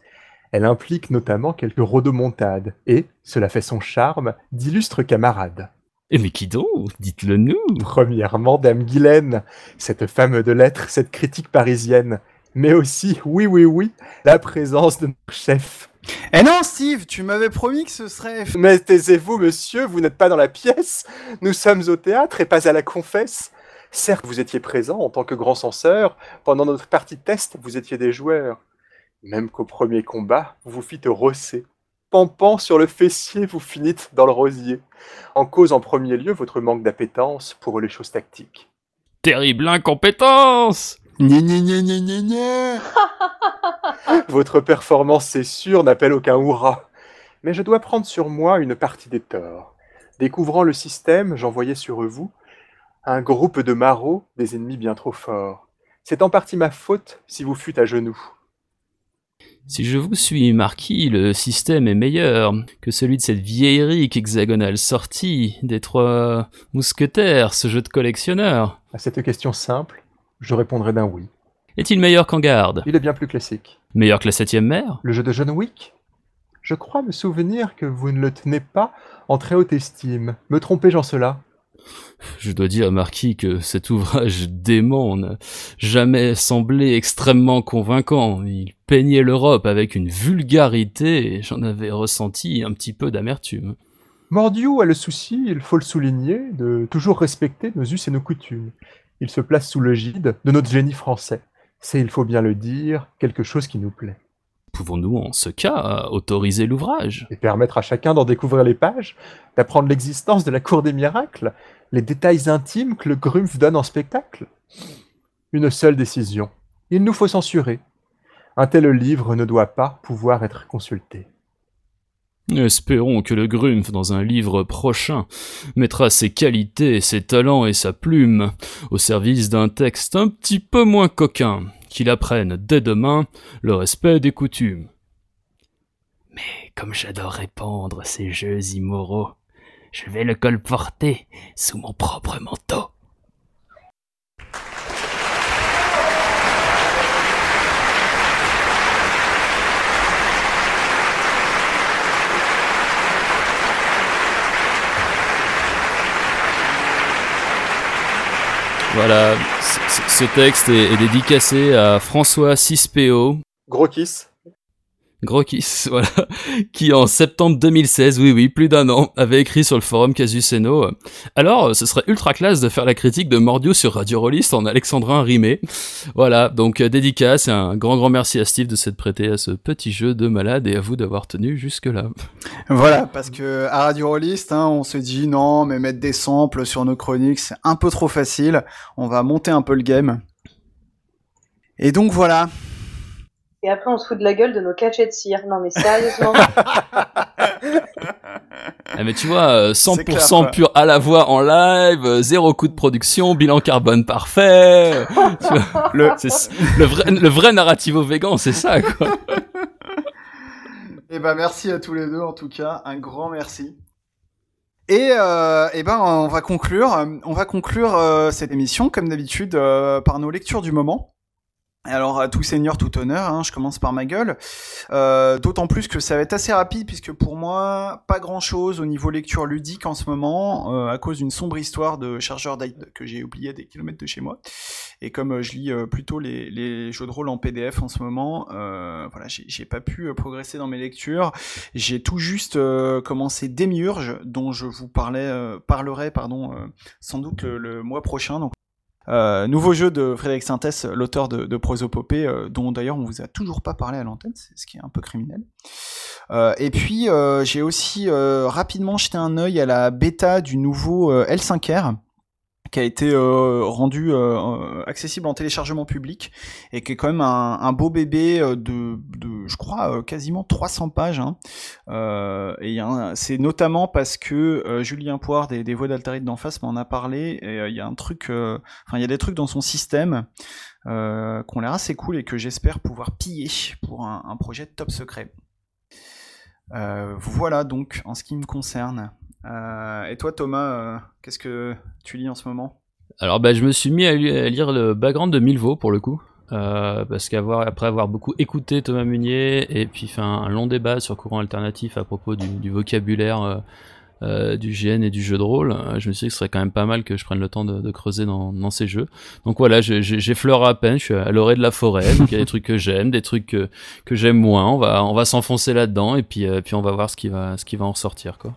Elle implique notamment quelques rodomontades et, cela fait son charme, d'illustres camarades. Et mais qui donc? Dites-le nous Premièrement, Dame Guylaine, cette femme de lettres, cette critique parisienne, mais aussi, oui, oui, oui, la présence de notre chef. Eh non, Steve, tu m'avais promis que ce serait. Mais taisez-vous, monsieur, vous n'êtes pas dans la pièce. Nous sommes au théâtre et pas à la confesse. Certes, vous étiez présent en tant que grand censeur. Pendant notre partie test, vous étiez des joueurs. Même qu'au premier combat, vous vous fîtes rosser. Pampant sur le fessier, vous finîtes dans le rosier. En cause en premier lieu votre manque d'appétence pour les choses tactiques. Terrible incompétence Gna gna gna. (laughs) Votre performance, c'est sûr, n'appelle aucun hurrah. Mais je dois prendre sur moi une partie des torts. Découvrant le système, j'envoyais sur vous un groupe de marauds, des ennemis bien trop forts. C'est en partie ma faute si vous fûtes à genoux. Si je vous suis, Marquis, le système est meilleur que celui de cette vieillerie hexagonale sortie des trois mousquetaires, ce jeu de collectionneur. À cette question simple, je répondrai d'un oui. Est-il meilleur qu'en garde? Il est bien plus classique. Meilleur que la septième mer? Le jeu de John Wick? Je crois me souvenir que vous ne le tenez pas en très haute estime. Me trompez-je en cela? Je dois dire, Marquis, que cet ouvrage dément n'a jamais semblé extrêmement convaincant. Il peignait l'Europe avec une vulgarité et j'en avais ressenti un petit peu d'amertume. Mordiou a le souci, il faut le souligner, de toujours respecter nos us et nos coutumes. Il se place sous le gide de notre génie français. C'est, il faut bien le dire, quelque chose qui nous plaît. Pouvons-nous, en ce cas, autoriser l'ouvrage? Et permettre à chacun d'en découvrir les pages, d'apprendre l'existence de la cour des miracles, les détails intimes que le Grumpf donne en spectacle? Une seule décision. Il nous faut censurer. Un tel livre ne doit pas pouvoir être consulté. Espérons que le Grumpf, dans un livre prochain, mettra ses qualités, ses talents et sa plume au service d'un texte un petit peu moins coquin, qu'il apprenne dès demain le respect des coutumes. Mais comme j'adore répandre ces jeux immoraux, je vais le colporter sous mon propre manteau. Voilà, ce texte est, dédicacé à François 6PO, Gros. Gros kiss, (laughs) voilà, qui en septembre 2016, oui oui, plus d'un an, avait écrit sur le forum Casuseno euh, Alors, ce serait ultra classe de faire la critique de Mordio sur Radio Rollist en alexandrin rimé. Voilà, donc euh, dédicace et un grand grand merci à Steve de s'être prêté à ce petit jeu de malade et à vous d'avoir tenu jusque-là. Voilà, parce que à Radio Rollist, hein, on se dit non, mais mettre des samples sur nos chroniques, c'est un peu trop facile. On va monter un peu le game. Et donc voilà. Et après, on se fout de la gueule de nos cachets de cire. Non, mais sérieusement. Ah, (laughs) (laughs) mais tu vois, euh, C'est clair, 100% quoi. pur à la voix en live, euh, zéro coût de production, bilan carbone parfait. euh, (laughs) tu vois, Le, c'est- le vrai le vrai narrativo végan, c'est ça quoi. Eh ben merci à tous les deux en tout cas, un grand merci. Et, euh, eh ben on va conclure, on va conclure euh, cette émission comme d'habitude euh, par nos lectures du moment. Alors à tout seigneur, tout honneur, hein, je commence par ma gueule. Euh, D'autant plus que ça va être assez rapide puisque pour moi pas grand chose au niveau lecture ludique en ce moment euh, à cause d'une sombre histoire de chargeur d'iPad que j'ai oublié à des kilomètres de chez moi. Et comme euh, je lis plutôt les, jeux de rôle en PDF en ce moment, voilà, j'ai pas pu progresser dans mes lectures. J'ai tout juste commencé Demiurge, dont je vous parlais, parlerai pardon, sans doute le, le mois prochain. Donc, euh, nouveau jeu de Frédéric Sintès, l'auteur de, de Prosopopée, euh, dont d'ailleurs on vous a toujours pas parlé à l'antenne, c'est ce qui est un peu criminel. Euh, et puis euh, j'ai aussi rapidement jeté un œil à la bêta du nouveau euh, L5R qui a été euh, rendu euh, euh, accessible en téléchargement public et qui est quand même un, beau bébé de, je crois quasiment 300 pages hein. Et c'est notamment parce que Julien Poire des, des voix d'Altaride d'en face m'en a parlé et il y a un truc enfin il y a des trucs dans son système ont l'air assez cool et que j'espère pouvoir piller pour un, projet top secret. Voilà donc en ce qui me concerne. Et toi, Thomas, qu'est-ce que tu lis en ce moment? Alors, bah, je me suis mis à, lire le background de Milvaux pour le coup. parce qu'après avoir beaucoup écouté Thomas Munier et puis fait un, long débat sur courant alternatif à propos du, vocabulaire euh, du GN et du jeu de rôle, euh, je me suis dit que ce serait quand même pas mal que je prenne le temps de, creuser dans, ces jeux. Donc voilà, j'effleure à peine, je suis à l'orée de la forêt, donc il y a des trucs que j'aime, des trucs que, que j'aime moins, on va, on va s'enfoncer là-dedans et puis, euh, puis on va voir ce qui va, ce qui va en ressortir. Quoi.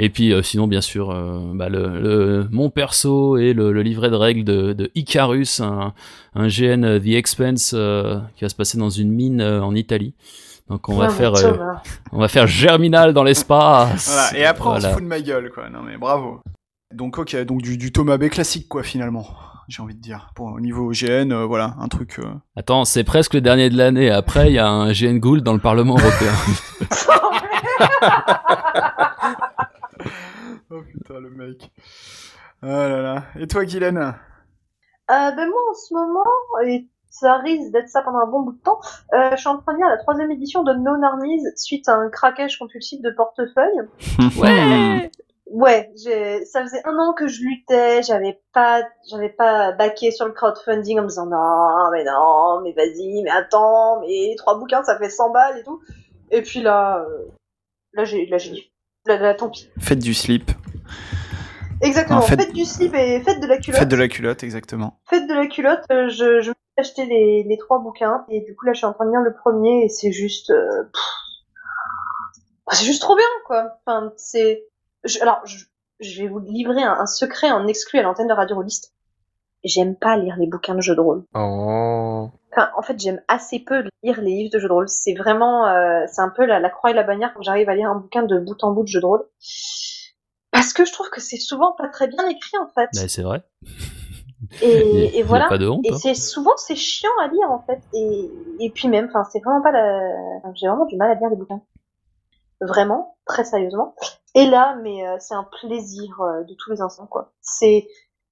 Et puis sinon, bien sûr, bah, le, mon perso et le, livret de règles de, de Icarus, un, un GN The Expense qui va se passer dans une mine en Italie. Donc on va faire, euh, on va faire Germinal dans l'espace. Voilà. Et après on se fout de ma gueule, quoi. Non mais bravo. Donc ok, donc du, du Thomas B classique, quoi, finalement. J'ai envie de dire. Pour au niveau GN, euh, voilà, un truc. Euh. Attends, c'est presque le dernier de l'année. Après, il y a un GN Gould dans le Parlement européen. (laughs) (laughs) (laughs) oh putain, le mec. Ah là là. Et toi, Guylaine? Euh, ben moi, en ce moment, ça risque d'être ça pendant un bon bout de temps. Euh, je suis en train de lire la troisième édition de No Armies suite à un craquage compulsif de portefeuille. (laughs) ouais. (laughs) Ouais, ça faisait un an que je luttais, j'avais pas, j'avais pas baqué sur le crowdfunding en me disant non, mais non, mais vas-y, mais attends, mais trois bouquins ça fait 100 balles et tout. Et puis là, euh, là j'ai, là j'ai dit, là, là, tant pis. Faites du slip. Exactement, faites... du slip et faites de la culotte. Faites de la culotte, exactement. Faites de la culotte, euh, je, je acheté les, les, trois bouquins et du coup là je suis en train de lire le premier et c'est juste euh, c'est juste trop bien quoi enfin c'est alors je, je, vais vous livrer un, secret en exclu à l'antenne de Radio Rolliste j'aime pas lire les bouquins de jeux de rôle oh. Enfin, en fait j'aime assez peu lire les livres de jeux de rôle c'est vraiment euh, c'est un peu la, la, croix et la bannière quand j'arrive à lire un bouquin de bout en bout de jeux de rôle parce que je trouve que c'est souvent pas très bien écrit en fait bah, c'est vrai et, (laughs) et voilà. Pas de honte, et hein. c'est souvent c'est chiant à lire en fait. Et, et puis même, enfin c'est vraiment pas la. J'ai vraiment du mal à lire les bouquins. Vraiment, très sérieusement. Et là, mais euh, c'est un plaisir euh, de tous les instants quoi. C'est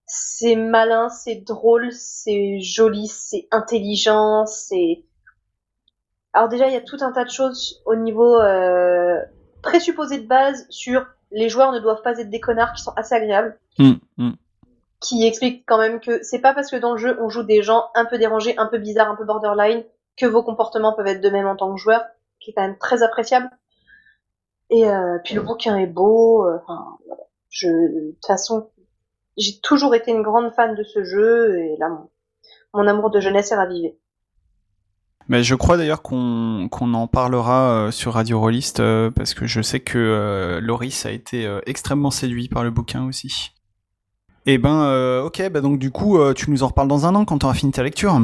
c'est malin, c'est drôle, c'est joli, c'est intelligent, c'est. Alors déjà, il y a tout un tas de choses au niveau euh, présupposé de base sur les joueurs ne doivent pas être des connards qui sont assez agréables. Mmh, mmh qui explique quand même que c'est pas parce que dans le jeu on joue des gens un peu dérangés, un peu bizarres, un peu borderline, que vos comportements peuvent être de même en tant que joueur, qui est quand même très appréciable. Et euh, puis le bouquin est beau. Euh, enfin, je, de toute façon, j'ai toujours été une grande fan de ce jeu et là mon, mon amour de jeunesse est ravivé. Mais je crois d'ailleurs qu'on en parlera euh, sur Radio Rollist euh, parce que je sais que Loris a été extrêmement séduit par le bouquin aussi. Eh ben, euh, ok, bah donc du coup, euh, tu nous en reparles dans un an quand tu auras fini ta lecture.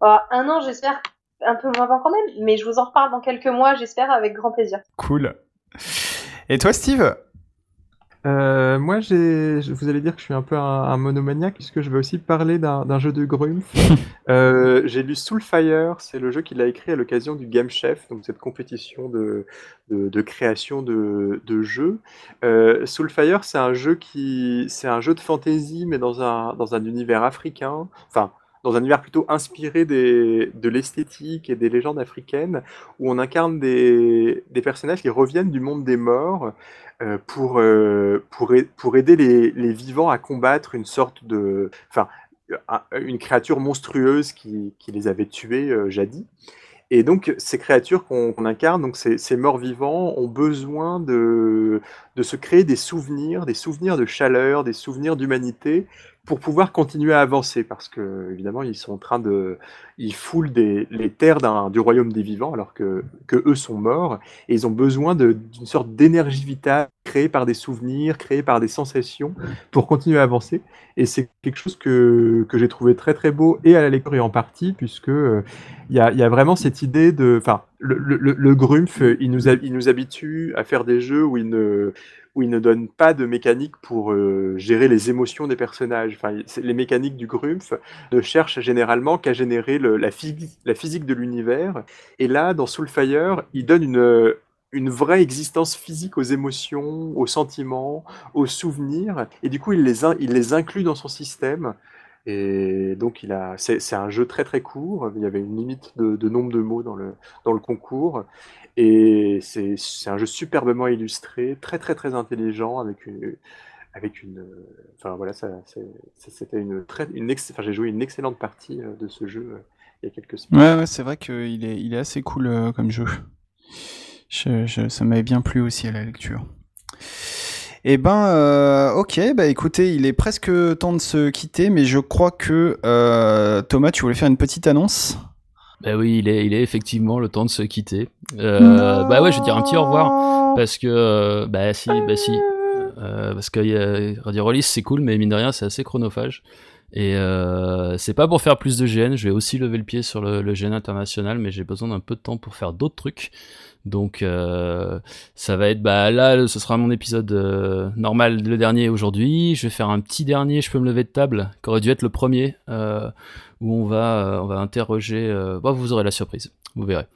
Ah, un an, j'espère, un peu moins quand même, mais je vous en reparle dans quelques mois, j'espère, avec grand plaisir. Cool. Et toi, Steve? Euh, moi, vous allez dire que je suis un peu un, monomaniaque, puisque je vais aussi parler d'un jeu de Grumpf. (laughs) Euh, j'ai lu Soulfire, c'est le jeu qu'il a écrit à l'occasion du Game Chef, donc cette compétition de, de, création de, de jeux. Euh, Soulfire, c'est un jeu qui, c'est un jeu de fantasy, mais dans un, dans un univers africain. Enfin, dans un univers plutôt inspiré des, de l'esthétique et des légendes africaines, où on incarne des, des personnages qui reviennent du monde des morts pour, euh, pour, pour aider les, vivants à combattre une sorte de... Enfin, une créature monstrueuse qui, qui les avait tués euh, jadis. Et donc, ces créatures qu'on incarne, donc ces, ces, morts vivants, ont besoin de, de se créer des souvenirs, des souvenirs de chaleur, des souvenirs d'humanité, pour pouvoir continuer à avancer, parce que évidemment ils sont en train de, ils foulent les terres du royaume des vivants alors que, eux sont morts et ils ont besoin d'une sorte d'énergie vitale créée par des souvenirs, créée par des sensations pour continuer à avancer. Et c'est quelque chose que, que j'ai trouvé très très beau et à la lecture et en partie puisque euh, il y, a, y, a, vraiment cette idée de, enfin le, le, il nous, il nous habitue à faire des jeux où il ne où il ne donne pas de mécanique pour euh, gérer les émotions des personnages. Enfin, les mécaniques du Grumpf ne cherchent généralement qu'à générer la, physique de l'univers. Et là, dans Soulfire, il donne une, vraie existence physique aux émotions, aux sentiments, aux souvenirs. Et du coup, il les, inclut dans son système. Et donc, c'est, un jeu très très court. Il y avait une limite de, nombre de mots dans le concours. Et c'est, un jeu superbement illustré, très très très intelligent, avec une, avec une, enfin voilà, c'était une très, une enfin, j'ai joué une excellente partie euh, de ce jeu euh, il y a quelques semaines. Ouais, c'est vrai qu'il est, il est assez cool euh, comme jeu. ça m'avait bien plu aussi à la lecture. Eh ben, ok, bah écoutez, il est presque temps de se quitter, mais je crois que Thomas, tu voulais faire une petite annonce? Bah oui, il est, il est effectivement le temps de se quitter. Euh, bah ouais, je vais dire un petit au revoir parce que bah si, bah si, parce que Radio Rollis c'est cool, mais mine de rien c'est assez chronophage. Et c'est pas pour faire plus de GN, je vais aussi lever le pied sur le, le GN international, mais j'ai besoin d'un peu de temps pour faire d'autres trucs. Donc euh, ça va être bah là ce sera mon épisode euh, normal le dernier aujourd'hui. Je vais faire un petit dernier, je peux me lever de table, qui aurait dû être le premier euh, où on va on va interroger. Bah, vous aurez la surprise, vous verrez.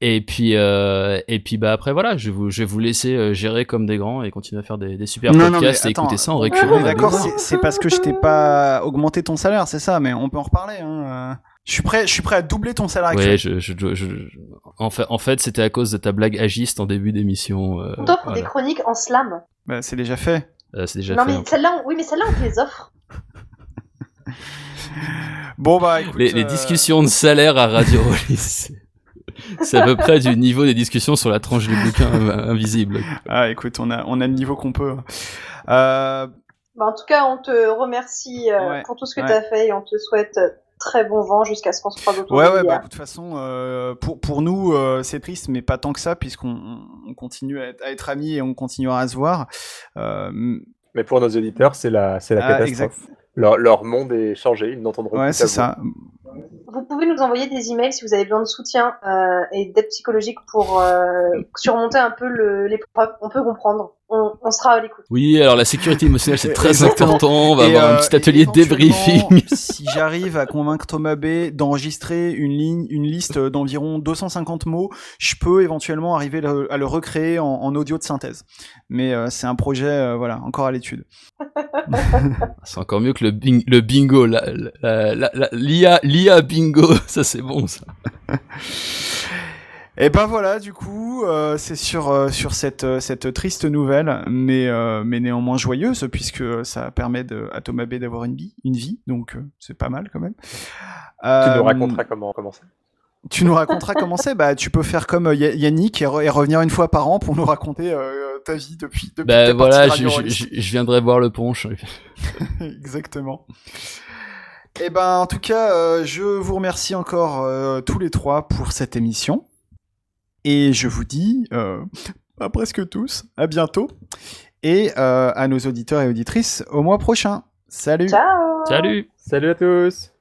Et puis et puis bah après voilà, je vais vous je vais vous laisser gérer comme des grands et continuer à faire des, des super podcasts et écouter ça en récurrent. D'accord, c'est parce que je t'ai pas augmenté ton salaire, c'est ça, mais on peut en reparler. Hein. Je suis prêt, je suis prêt à doubler ton salaire. Ouais, je, je, je, en fait, en fait, c'était à cause de ta blague agiste en début d'émission. Euh, on des chroniques en slam. Bah, c'est déjà fait. Euh, c'est déjà non, fait. mais celle-là, oui, mais celle-là, on te les offre. Bon bah, écoute, les, les, euh, discussions de salaire à Radio Rollis. (laughs) c'est à peu près du niveau des discussions sur la tranche du bouquin invisible. Ah, écoute, on a, on a le niveau qu'on peut. Euh... Bah, en tout cas, on te remercie euh, pour tout ce que tu as fait et on te souhaite très bon vent jusqu'à ce qu'on se croise autour ouais, de Ouais, bah, de toute façon, euh, pour, pour nous, euh, c'est triste, mais pas tant que ça, puisqu'on on continue à être, à être, amis et on continuera à se voir. Euh, mais pour nos auditeurs, c'est la, c'est la ah, catastrophe. Leur, leur, monde est changé, ils n'entendront ouais, c'est ça. Vous pouvez nous envoyer des emails si vous avez besoin de soutien euh, et d'aide psychologique pour euh, surmonter un peu l'épreuve. On peut comprendre. On, sera à l'écoute. Oui, alors la sécurité émotionnelle c'est très important. On va avoir un petit euh, atelier de débriefing. (laughs) si j'arrive à convaincre Thomas B d'enregistrer une ligne, une liste d'environ 250 mots, je peux éventuellement arriver à le recréer en, en audio de synthèse. Mais euh, c'est un projet, euh, voilà, encore à l'étude. (laughs) c'est encore mieux que le, le bingo, l'IA bingo, (laughs) ça c'est bon ça. Et ben voilà, du coup, euh, c'est sur euh, sur cette euh, cette triste nouvelle, mais mais néanmoins joyeuse puisque ça permet de, à Thomas B d'avoir une vie, une vie, donc c'est pas mal quand même. tu nous raconteras comment commencer. Tu nous raconteras comment c'est? Bah, tu peux faire comme Yannick et, revenir une fois par an pour nous raconter ta vie depuis. depuis bah voilà, je, je, je, viendrai voir le ponche. (laughs) (laughs) Exactement. Et eh ben, en tout cas, je vous remercie encore tous les trois pour cette émission. Et je vous dis, euh, à presque tous, à bientôt. Et euh, à nos auditeurs et auditrices, au mois prochain. Salut. Ciao. Salut. Salut à tous.